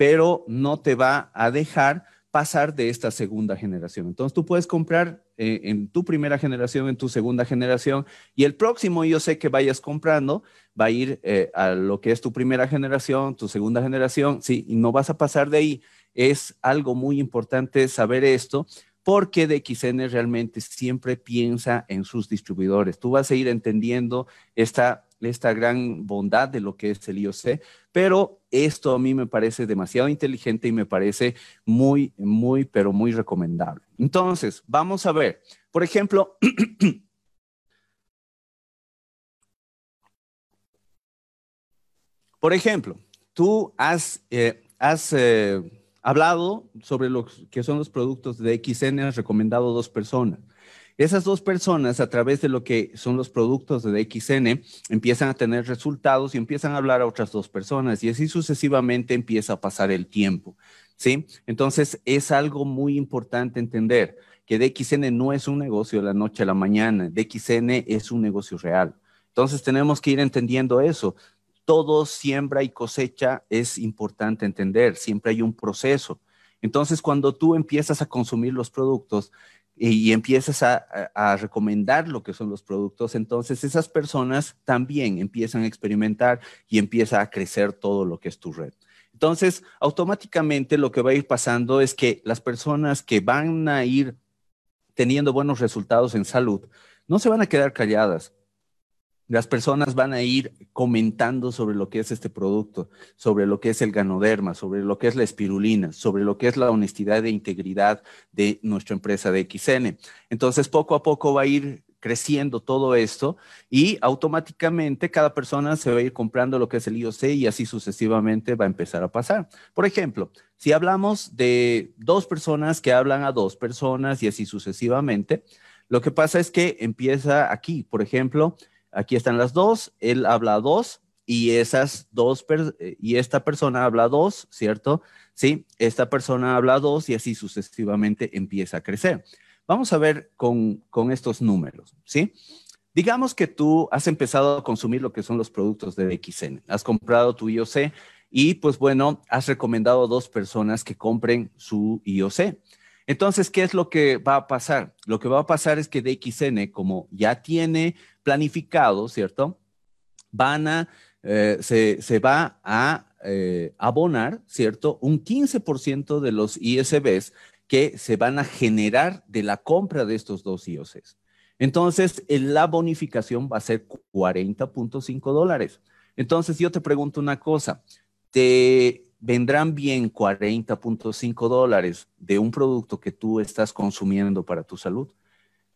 pero no te va a dejar pasar de esta segunda generación. Entonces tú puedes comprar eh, en tu primera generación, en tu segunda generación, y el próximo yo sé que vayas comprando va a ir eh, a lo que es tu primera generación, tu segunda generación, sí, y no vas a pasar de ahí. Es algo muy importante saber esto porque DXN realmente siempre piensa en sus distribuidores. Tú vas a ir entendiendo esta esta gran bondad de lo que es el IOC, pero esto a mí me parece demasiado inteligente y me parece muy, muy, pero muy recomendable. Entonces, vamos a ver, por ejemplo, por ejemplo, tú has, eh, has eh, hablado sobre lo que son los productos de XN, has recomendado dos personas. Esas dos personas, a través de lo que son los productos de DXN, empiezan a tener resultados y empiezan a hablar a otras dos personas y así sucesivamente empieza a pasar el tiempo. ¿Sí? Entonces, es algo muy importante entender que DXN no es un negocio de la noche a la mañana, DXN es un negocio real. Entonces, tenemos que ir entendiendo eso. Todo siembra y cosecha es importante entender, siempre hay un proceso. Entonces, cuando tú empiezas a consumir los productos, y, empiezas a, recomendar lo que son los productos, entonces esas personas también empiezan a experimentar y empieza a crecer todo lo que es tu red. Entonces, automáticamente lo que va a ir pasando es que las personas que van a ir teniendo buenos resultados en salud no se van a quedar calladas, las personas van a ir comentando sobre lo que es este producto, sobre lo que es el ganoderma, sobre lo que es la espirulina, sobre lo que es la honestidad e integridad de nuestra empresa de XN. Entonces, poco a poco va a ir creciendo todo esto y automáticamente cada persona se va a ir comprando lo que es el IOC y así sucesivamente va a empezar a pasar. Por ejemplo, si hablamos de dos personas que hablan a dos personas y así sucesivamente, lo que pasa es que empieza aquí, por ejemplo, Aquí están las dos, él habla dos y esas dos, eh, y esta persona habla dos, ¿cierto? Sí, esta persona habla dos y así sucesivamente empieza a crecer. Vamos a ver con, con estos números, ¿sí? Digamos que tú has empezado a consumir lo que son los productos de XN, has comprado tu IOC y pues bueno, has recomendado a dos personas que compren su IOC. Entonces, ¿qué es lo que va a pasar? Lo que va a pasar es que DXN, como ya tiene planificado, ¿cierto? Van a, eh, se, va a eh, abonar, ¿cierto? Un 15% de los ISBs que se van a generar de la compra de estos dos IOCs. Entonces, la bonificación va a ser 40.5 dólares. Entonces, yo te pregunto una cosa, ¿te vendrán bien 40.5 dólares de un producto que tú estás consumiendo para tu salud.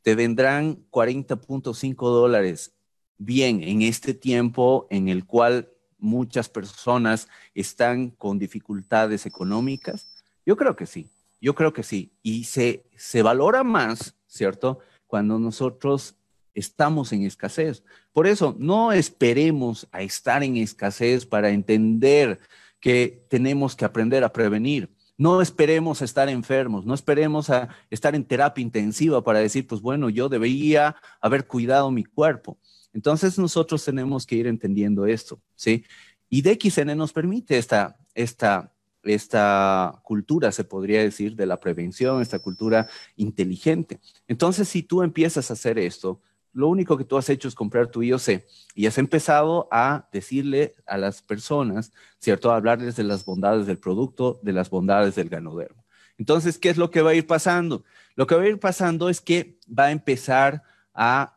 Te vendrán 40.5 dólares bien en este tiempo en el cual muchas personas están con dificultades económicas. Yo creo que sí, yo creo que sí. Y se, se valora más, ¿cierto? Cuando nosotros estamos en escasez. Por eso, no esperemos a estar en escasez para entender que tenemos que aprender a prevenir. No esperemos a estar enfermos, no esperemos a estar en terapia intensiva para decir, pues bueno, yo debería haber cuidado mi cuerpo. Entonces nosotros tenemos que ir entendiendo esto, ¿sí? Y DXN nos permite esta, esta, esta cultura, se podría decir, de la prevención, esta cultura inteligente. Entonces, si tú empiezas a hacer esto, lo único que tú has hecho es comprar tu IOC y has empezado a decirle a las personas, ¿cierto? A hablarles de las bondades del producto, de las bondades del ganodermo. Entonces, ¿qué es lo que va a ir pasando? Lo que va a ir pasando es que va a empezar a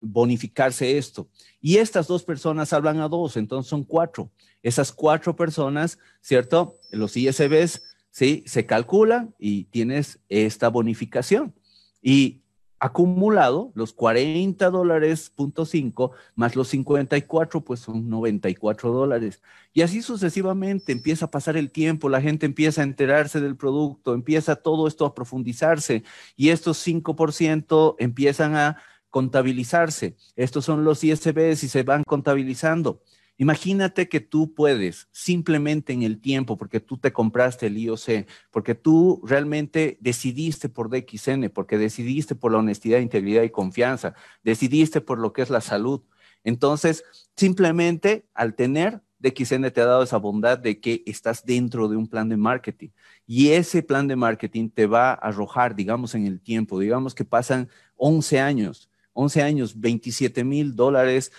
bonificarse esto. Y estas dos personas hablan a dos, entonces son cuatro. Esas cuatro personas, ¿cierto? Los ISBs, ¿sí? Se calculan y tienes esta bonificación. Y acumulado, los 40 dólares punto 5 más los 54, pues son 94 dólares. Y así sucesivamente empieza a pasar el tiempo, la gente empieza a enterarse del producto, empieza todo esto a profundizarse y estos 5% empiezan a contabilizarse. Estos son los ISBs y se van contabilizando. Imagínate que tú puedes simplemente en el tiempo, porque tú te compraste el IOC, porque tú realmente decidiste por DXN, porque decidiste por la honestidad, integridad y confianza, decidiste por lo que es la salud. Entonces, simplemente al tener DXN te ha dado esa bondad de que estás dentro de un plan de marketing y ese plan de marketing te va a arrojar, digamos, en el tiempo, digamos que pasan 11 años, 11 años, 27 mil dólares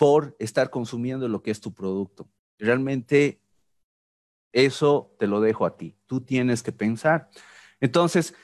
por estar consumiendo lo que es tu producto. Realmente eso te lo dejo a ti. Tú tienes que pensar. Entonces,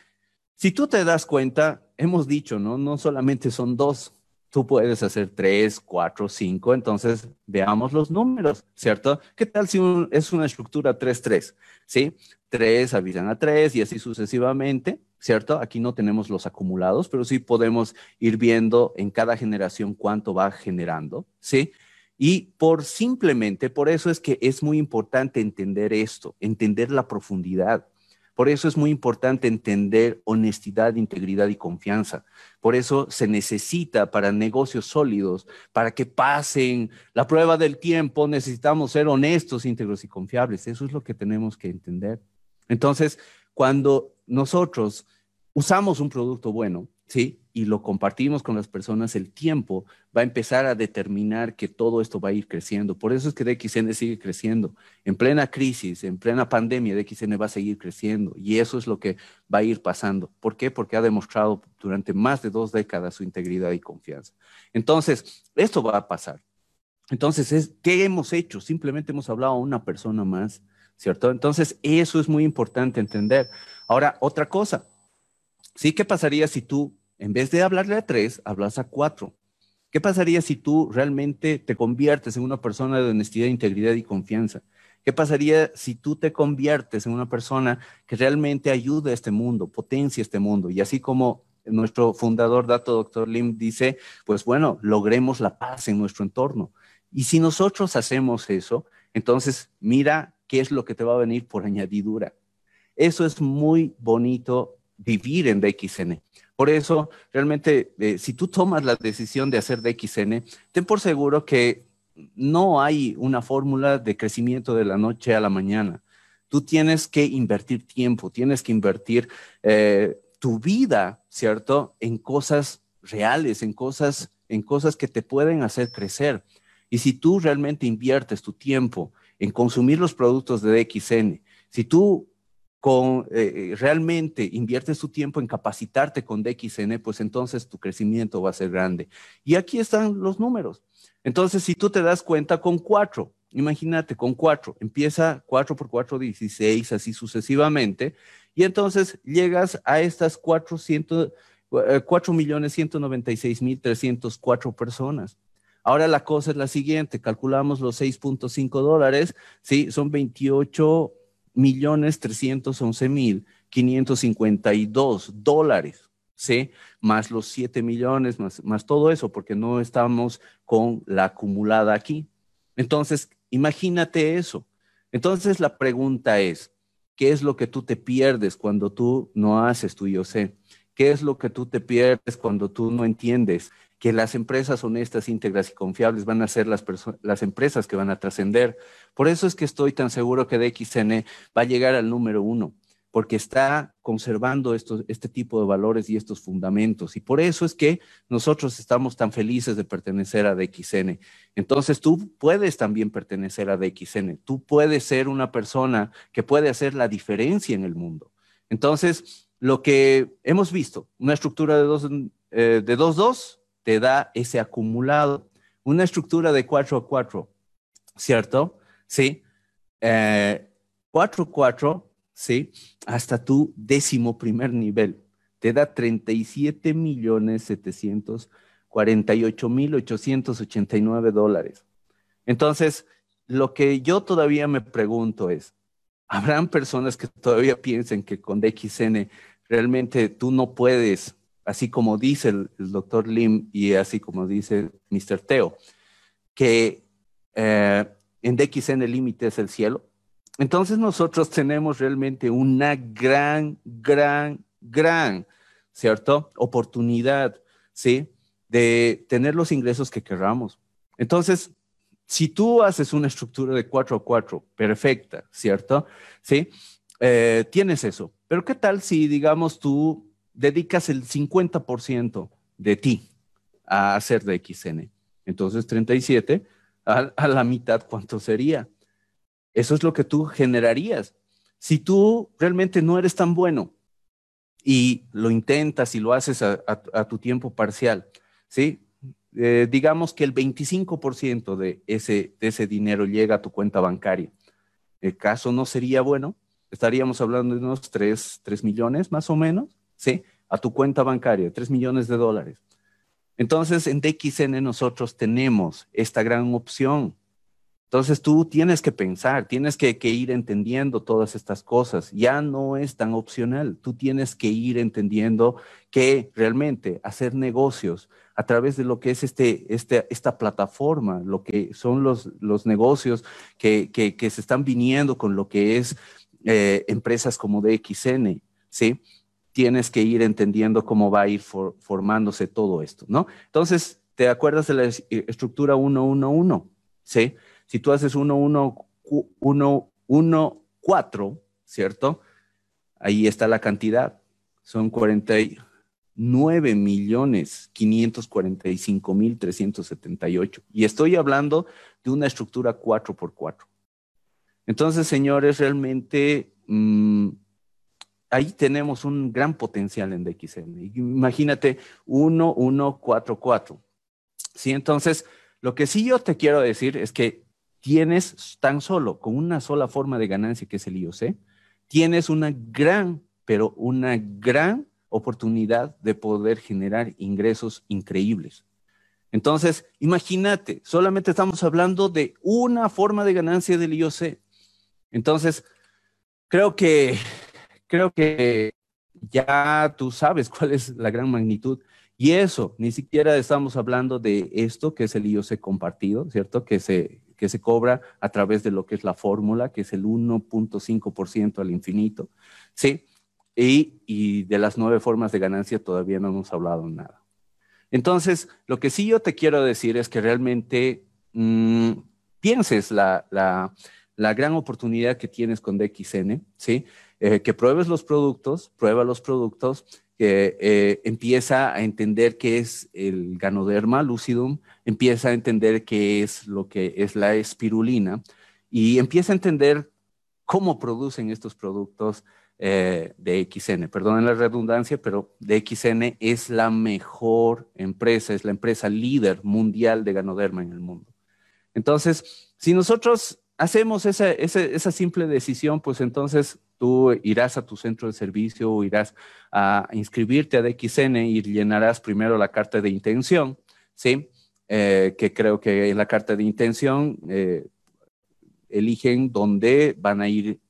si tú te das cuenta, hemos dicho, ¿no? No solamente son dos, tú puedes hacer tres, cuatro, cinco, entonces veamos los números, ¿cierto? ¿Qué tal si es una estructura 3-3? ¿Sí? Tres avisan a tres y así sucesivamente. ¿Cierto? Aquí no tenemos los acumulados, pero sí podemos ir viendo en cada generación cuánto va generando, ¿sí? Y por simplemente, por eso es que es muy importante entender esto, entender la profundidad. Por eso es muy importante entender honestidad, integridad y confianza. Por eso se necesita para negocios sólidos, para que pasen la prueba del tiempo, necesitamos ser honestos, íntegros y confiables. Eso es lo que tenemos que entender. Entonces, cuando nosotros usamos un producto bueno, ¿sí? Y lo compartimos con las personas, el tiempo va a empezar a determinar que todo esto va a ir creciendo. Por eso es que DXN sigue creciendo. En plena crisis, en plena pandemia, DXN va a seguir creciendo. Y eso es lo que va a ir pasando. ¿Por qué? Porque ha demostrado durante más de dos décadas su integridad y confianza. Entonces, esto va a pasar. Entonces, ¿qué hemos hecho? Simplemente hemos hablado a una persona más, ¿cierto? Entonces, eso es muy importante entender. Ahora, otra cosa, ¿sí? ¿Qué pasaría si tú, en vez de hablarle a tres, hablas a cuatro? ¿Qué pasaría si tú realmente te conviertes en una persona de honestidad, integridad y confianza? ¿Qué pasaría si tú te conviertes en una persona que realmente ayude a este mundo, potencia este mundo? Y así como nuestro fundador, Dato Doctor Lim, dice, pues bueno, logremos la paz en nuestro entorno. Y si nosotros hacemos eso, entonces mira qué es lo que te va a venir por añadidura. Eso es muy bonito vivir en DXN. Por eso, realmente, eh, si tú tomas la decisión de hacer DXN, ten por seguro que no hay una fórmula de crecimiento de la noche a la mañana. Tú tienes que invertir tiempo, tienes que invertir eh, tu vida, ¿cierto? En cosas reales, en cosas, en cosas que te pueden hacer crecer. Y si tú realmente inviertes tu tiempo en consumir los productos de DXN, si tú eh, eh, realmente inviertes tu tiempo en capacitarte con DXN, pues entonces tu crecimiento va a ser grande. Y aquí están los números. Entonces, si tú te das cuenta con cuatro, imagínate, con cuatro, empieza cuatro por cuatro, 16, así sucesivamente, y entonces llegas a estas 400, 4 eh, millones 196 mil 304 personas. Ahora la cosa es la siguiente, calculamos los 6.5 dólares, ¿sí? Son 28 millones 311 mil 552 dólares, ¿sí? Más los 7 millones, más, más todo eso, porque no estamos con la acumulada aquí. Entonces, imagínate eso. Entonces, la pregunta es, ¿qué es lo que tú te pierdes cuando tú no haces tu sé ¿Qué es lo que tú te pierdes cuando tú no entiendes que las empresas honestas, íntegras y confiables van a ser las, las empresas que van a trascender? Por eso es que estoy tan seguro que DXN va a llegar al número uno porque está conservando estos, este tipo de valores y estos fundamentos. Y por eso es que nosotros estamos tan felices de pertenecer a DXN. Entonces tú puedes también pertenecer a DXN. Tú puedes ser una persona que puede hacer la diferencia en el mundo. Entonces, lo que hemos visto, una estructura de 2-2 eh, de dos, te da ese acumulado. Una estructura de 4 a 4, ¿cierto? Sí. 4-4 eh, ¿sí? Hasta tu décimo primer nivel. Te da 37 millones 748 mil 889 dólares. Entonces, lo que yo todavía me pregunto es, ¿habrán personas que todavía piensen que con DXN realmente tú no puedes, así como dice el, doctor Lim y así como dice Mr. Teo, que eh, en DXN el límite es el cielo? Entonces nosotros tenemos realmente una gran, gran, gran, ¿cierto? Oportunidad, ¿sí? De tener los ingresos que queramos. Entonces, si tú haces una estructura de 4 a 4 perfecta, ¿cierto? Sí, eh, tienes eso. Pero ¿qué tal si, digamos, tú dedicas el 50% de ti a hacer de XN? Entonces, 37 a, la mitad, ¿cuánto sería? Eso es lo que tú generarías. Si tú realmente no eres tan bueno y lo intentas y lo haces a, tu tiempo parcial, ¿sí? Eh, digamos que el 25% de ese, de ese dinero llega a tu cuenta bancaria. ¿El caso no sería bueno? Estaríamos hablando de unos 3, 3 millones más o menos, ¿sí? A tu cuenta bancaria, 3 millones de dólares. Entonces, en DXN nosotros tenemos esta gran opción entonces tú tienes que pensar, tienes que, ir entendiendo todas estas cosas. Ya no es tan opcional. Tú tienes que ir entendiendo que realmente hacer negocios a través de lo que es este, este esta plataforma, lo que son los, negocios que, se están viniendo con lo que es eh, empresas como DXN, ¿sí? Tienes que ir entendiendo cómo va a ir formándose todo esto, ¿no? Entonces, ¿te acuerdas de la estructura 111? ¿Sí? Si tú haces 1, 1, 1, 1, 4, ¿cierto? Ahí está la cantidad. Son 49 millones 545 mil 378. Y estoy hablando de una estructura 4 por 4. Entonces, señores, realmente mmm, ahí tenemos un gran potencial en DXN. Imagínate 1, 1, 4, 4. Sí, entonces, lo que sí yo te quiero decir es que tienes tan solo con una sola forma de ganancia que es el IOC, tienes una gran, pero una gran oportunidad de poder generar ingresos increíbles. Entonces, imagínate, solamente estamos hablando de una forma de ganancia del IOC. Entonces, creo que, creo que ya tú sabes cuál es la gran magnitud. Y eso, ni siquiera estamos hablando de esto, que es el IOC compartido, ¿cierto? Que se, que se cobra a través de lo que es la fórmula, que es el 1.5% al infinito, ¿sí? Y, y, de las nueve formas de ganancia todavía no hemos hablado nada. Entonces, lo que sí yo te quiero decir es que realmente mmm, pienses la, la, la, gran oportunidad que tienes con DXN, ¿sí? Eh, que pruebes los productos, prueba los productos, que eh, empieza a entender qué es el ganoderma lucidum, empieza a entender qué es lo que es la espirulina y empieza a entender cómo producen estos productos eh, de XN. Perdonen la redundancia, pero DXN es la mejor empresa, es la empresa líder mundial de ganoderma en el mundo. Entonces, si nosotros hacemos esa, esa simple decisión, pues entonces tú irás a tu centro de servicio o irás a inscribirte a DXN y llenarás primero la carta de intención, ¿sí? eh, que creo que en la carta de intención eh, eligen dónde van a ir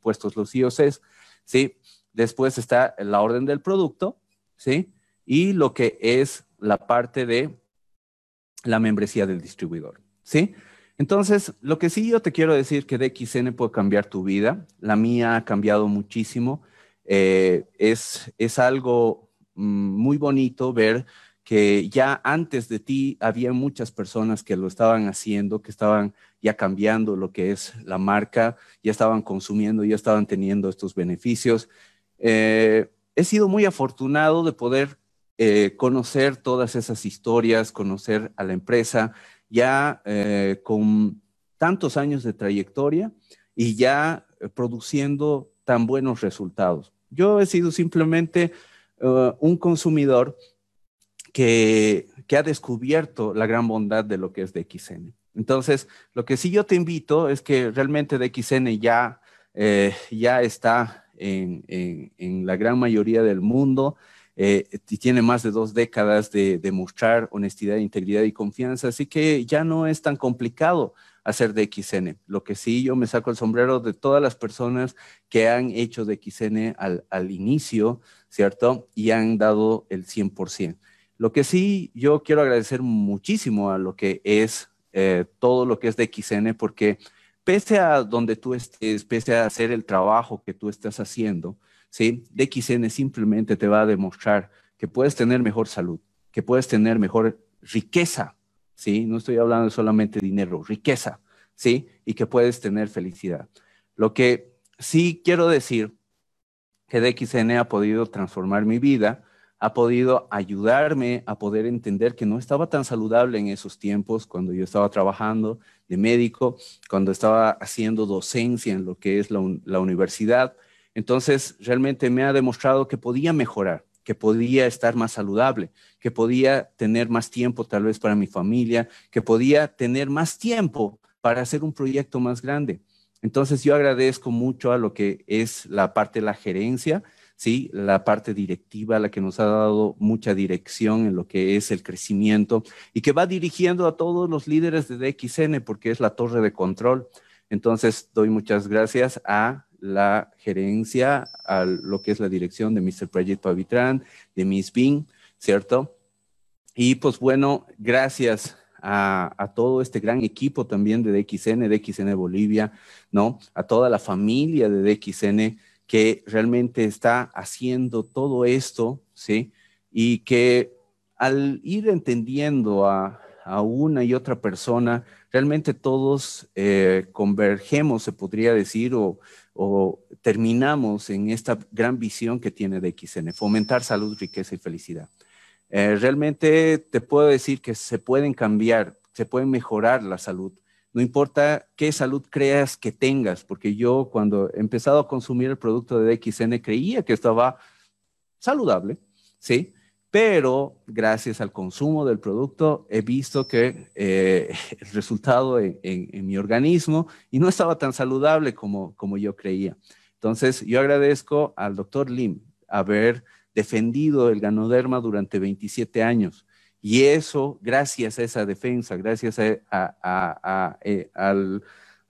puestos los IOCs, ¿sí? Después está la orden del producto, ¿sí? Y lo que es la parte de la membresía del distribuidor, ¿sí? Entonces, lo que sí yo te quiero decir que DXN puede cambiar tu vida. La mía ha cambiado muchísimo. Eh, es, es algo mm, muy bonito ver que ya antes de ti había muchas personas que lo estaban haciendo, que estaban ya cambiando lo que es la marca, ya estaban consumiendo, ya estaban teniendo estos beneficios. Eh, he sido muy afortunado de poder eh, conocer todas esas historias, conocer a la empresa ya eh, con tantos años de trayectoria y ya produciendo tan buenos resultados. Yo he sido simplemente un consumidor que, que, ha descubierto la gran bondad de lo que es DXN. Entonces, lo que sí yo te invito es que realmente DXN ya, ya está en, la gran mayoría del mundo eh, y tiene más de dos décadas de, demostrar honestidad, integridad y confianza, así que ya no es tan complicado hacer de XN. Lo que sí, yo me saco el sombrero de todas las personas que han hecho de XN al, al inicio, ¿cierto? Y han dado el 100%. Lo que sí, yo quiero agradecer muchísimo a lo que es eh, todo lo que es de XN, porque pese a donde tú estés, pese a hacer el trabajo que tú estás haciendo, ¿sí? DXN simplemente te va a demostrar que puedes tener mejor salud, que puedes tener mejor riqueza, ¿sí? No estoy hablando solamente de dinero, riqueza, ¿sí? Y que puedes tener felicidad. Lo que sí quiero decir que DXN ha podido transformar mi vida ha podido ayudarme a poder entender que no estaba tan saludable en esos tiempos cuando yo estaba trabajando de médico, cuando estaba haciendo docencia en lo que es la, universidad. Entonces, realmente me ha demostrado que podía mejorar, que podía estar más saludable, que podía tener más tiempo tal vez para mi familia, que podía tener más tiempo para hacer un proyecto más grande. Entonces, yo agradezco mucho a lo que es la parte de la gerencia, ¿sí? La parte directiva, la que nos ha dado mucha dirección en lo que es el crecimiento y que va dirigiendo a todos los líderes de DXN porque es la torre de control. Entonces, doy muchas gracias a la gerencia, a lo que es la dirección de Mr. Project Pavitran, de Miss Bing, ¿cierto? Y pues bueno, gracias a, a, todo este gran equipo también de DXN, DXN Bolivia, ¿no? A toda la familia de DXN que realmente está haciendo todo esto, ¿sí? Y que al ir entendiendo a, una y otra persona, realmente todos eh, convergemos, se podría decir, o, terminamos en esta gran visión que tiene DXN, fomentar salud, riqueza y felicidad. Eh, realmente te puedo decir que se pueden cambiar, se puede mejorar la salud no importa qué salud creas que tengas, porque yo cuando he empezado a consumir el producto de DXN creía que estaba saludable, ¿sí? Pero gracias al consumo del producto he visto que eh, el resultado en, mi organismo y no estaba tan saludable como, como yo creía. Entonces, yo agradezco al doctor Lim haber defendido el ganoderma durante 27 años y eso, gracias a esa defensa, gracias eh, al,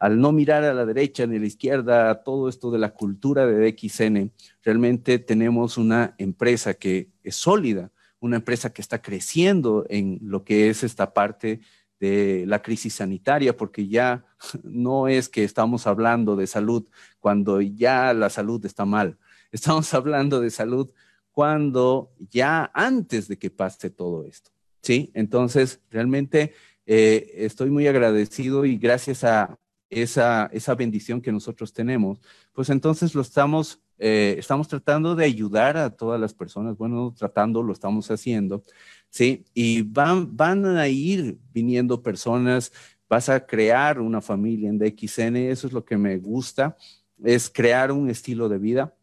no mirar a la derecha ni a la izquierda, todo esto de la cultura de DXN, realmente tenemos una empresa que es sólida, una empresa que está creciendo en lo que es esta parte de la crisis sanitaria, porque ya no es que estamos hablando de salud cuando ya la salud está mal, estamos hablando de salud cuando ya antes de que pase todo esto. ¿sí? Entonces, realmente eh, estoy muy agradecido y gracias a esa, esa bendición que nosotros tenemos, pues entonces lo estamos, eh, estamos tratando de ayudar a todas las personas, bueno, tratando, lo estamos haciendo, ¿sí? Y van, van a ir viniendo personas, vas a crear una familia en DXN, eso es lo que me gusta, es crear un estilo de vida,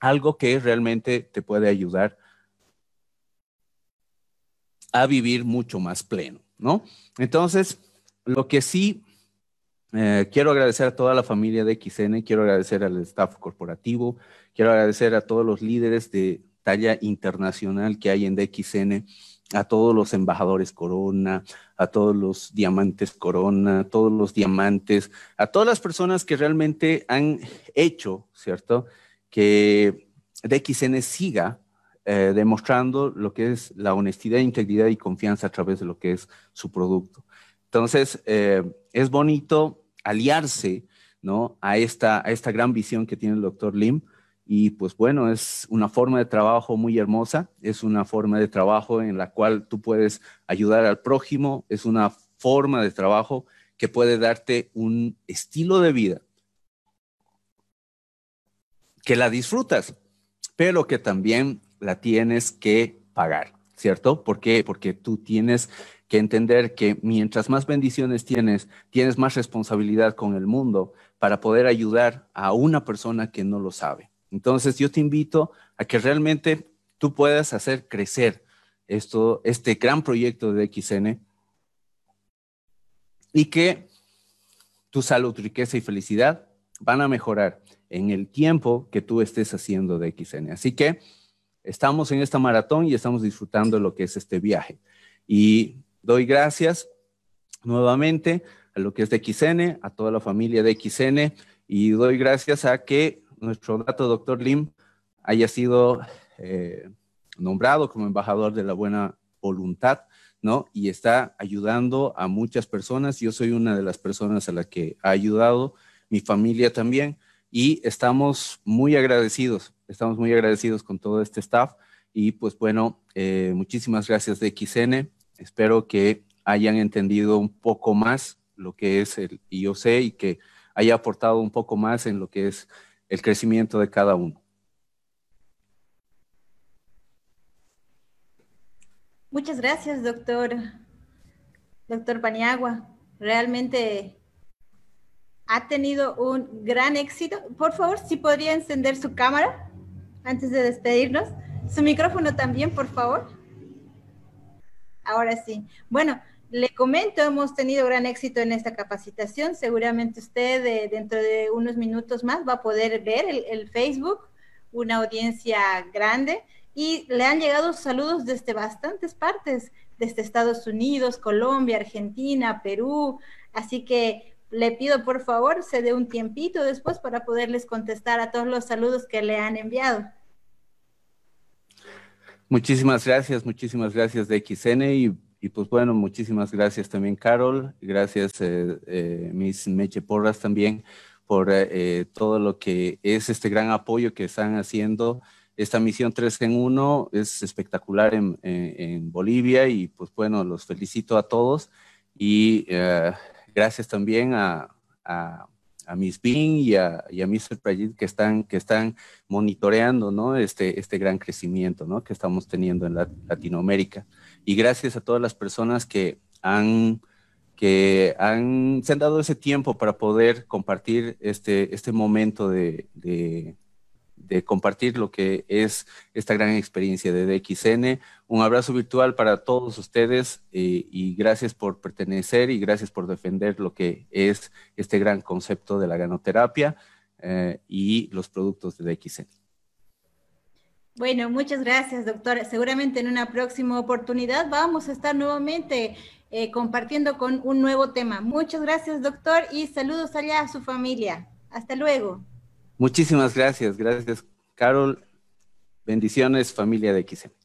algo que realmente te puede ayudar a vivir mucho más pleno, ¿no? Entonces, lo que sí eh, quiero agradecer a toda la familia de XN, quiero agradecer al staff corporativo, quiero agradecer a todos los líderes de talla internacional que hay en DXN, a todos los embajadores Corona, a todos los diamantes Corona, a todos los diamantes, a todas las personas que realmente han hecho, ¿cierto? Que DXN siga eh, demostrando lo que es la honestidad, integridad y confianza a través de lo que es su producto. Entonces, eh, es bonito aliarse ¿no? a, esta, a esta gran visión que tiene el doctor Lim y pues bueno, es una forma de trabajo muy hermosa, es una forma de trabajo en la cual tú puedes ayudar al prójimo, es una forma de trabajo que puede darte un estilo de vida que la disfrutas, pero que también la tienes que pagar, ¿cierto? ¿Por qué? Porque tú tienes que entender que mientras más bendiciones tienes, tienes más responsabilidad con el mundo para poder ayudar a una persona que no lo sabe. Entonces yo te invito a que realmente tú puedas hacer crecer esto, este gran proyecto de XN y que tu salud, riqueza y felicidad van a mejorar en el tiempo que tú estés haciendo de XN. Así que estamos en esta maratón y estamos disfrutando lo que es este viaje. Y doy gracias nuevamente a lo que es de XN, a toda la familia de XN y doy gracias a que nuestro dato doctor Lim haya sido eh, nombrado como embajador de la buena voluntad, ¿no? Y está ayudando a muchas personas. Yo soy una de las personas a las que ha ayudado, mi familia también, y estamos muy agradecidos, estamos muy agradecidos con todo este staff. Y pues bueno, eh, muchísimas gracias de XN. Espero que hayan entendido un poco más lo que es el IOC y que haya aportado un poco más en lo que es el crecimiento de cada uno. Muchas gracias, doctor. Doctor Paniagua. Realmente ha tenido un gran éxito. Por favor, si podría encender su cámara antes de despedirnos. Su micrófono también, por favor. Ahora sí. Bueno, le comento, hemos tenido gran éxito en esta capacitación. Seguramente usted dentro de unos minutos más va a poder ver el, Facebook, una audiencia grande. Y le han llegado saludos desde bastantes partes, desde Estados Unidos, Colombia, Argentina, Perú. Así que le pido por favor se dé un tiempito después para poderles contestar a todos los saludos que le han enviado. Muchísimas gracias, muchísimas gracias de XN y pues bueno, muchísimas gracias también, Carol. Gracias, eh, eh, mis Meche Porras también, por eh, todo lo que es este gran apoyo que están haciendo. Esta misión 3 en 1 es espectacular en, Bolivia y pues bueno, los felicito a todos. Y gracias también a, a Miss Bing y a, a Mr. Prayit que están, que están monitoreando ¿no? este, este gran crecimiento ¿no? que estamos teniendo en Latinoamérica y gracias a todas las personas que han que han, se han dado ese tiempo para poder compartir este, este momento de, compartir lo que es esta gran experiencia de DXN. Un abrazo virtual para todos ustedes eh, y gracias por pertenecer y gracias por defender lo que es este gran concepto de la ganoterapia eh, y los productos de DXN. Bueno, muchas gracias, doctora. Seguramente en una próxima oportunidad vamos a estar nuevamente eh, compartiendo con un nuevo tema. Muchas gracias, doctor, y saludos allá a su familia. Hasta luego. Muchísimas gracias. Gracias, Carol. Bendiciones, familia de XM.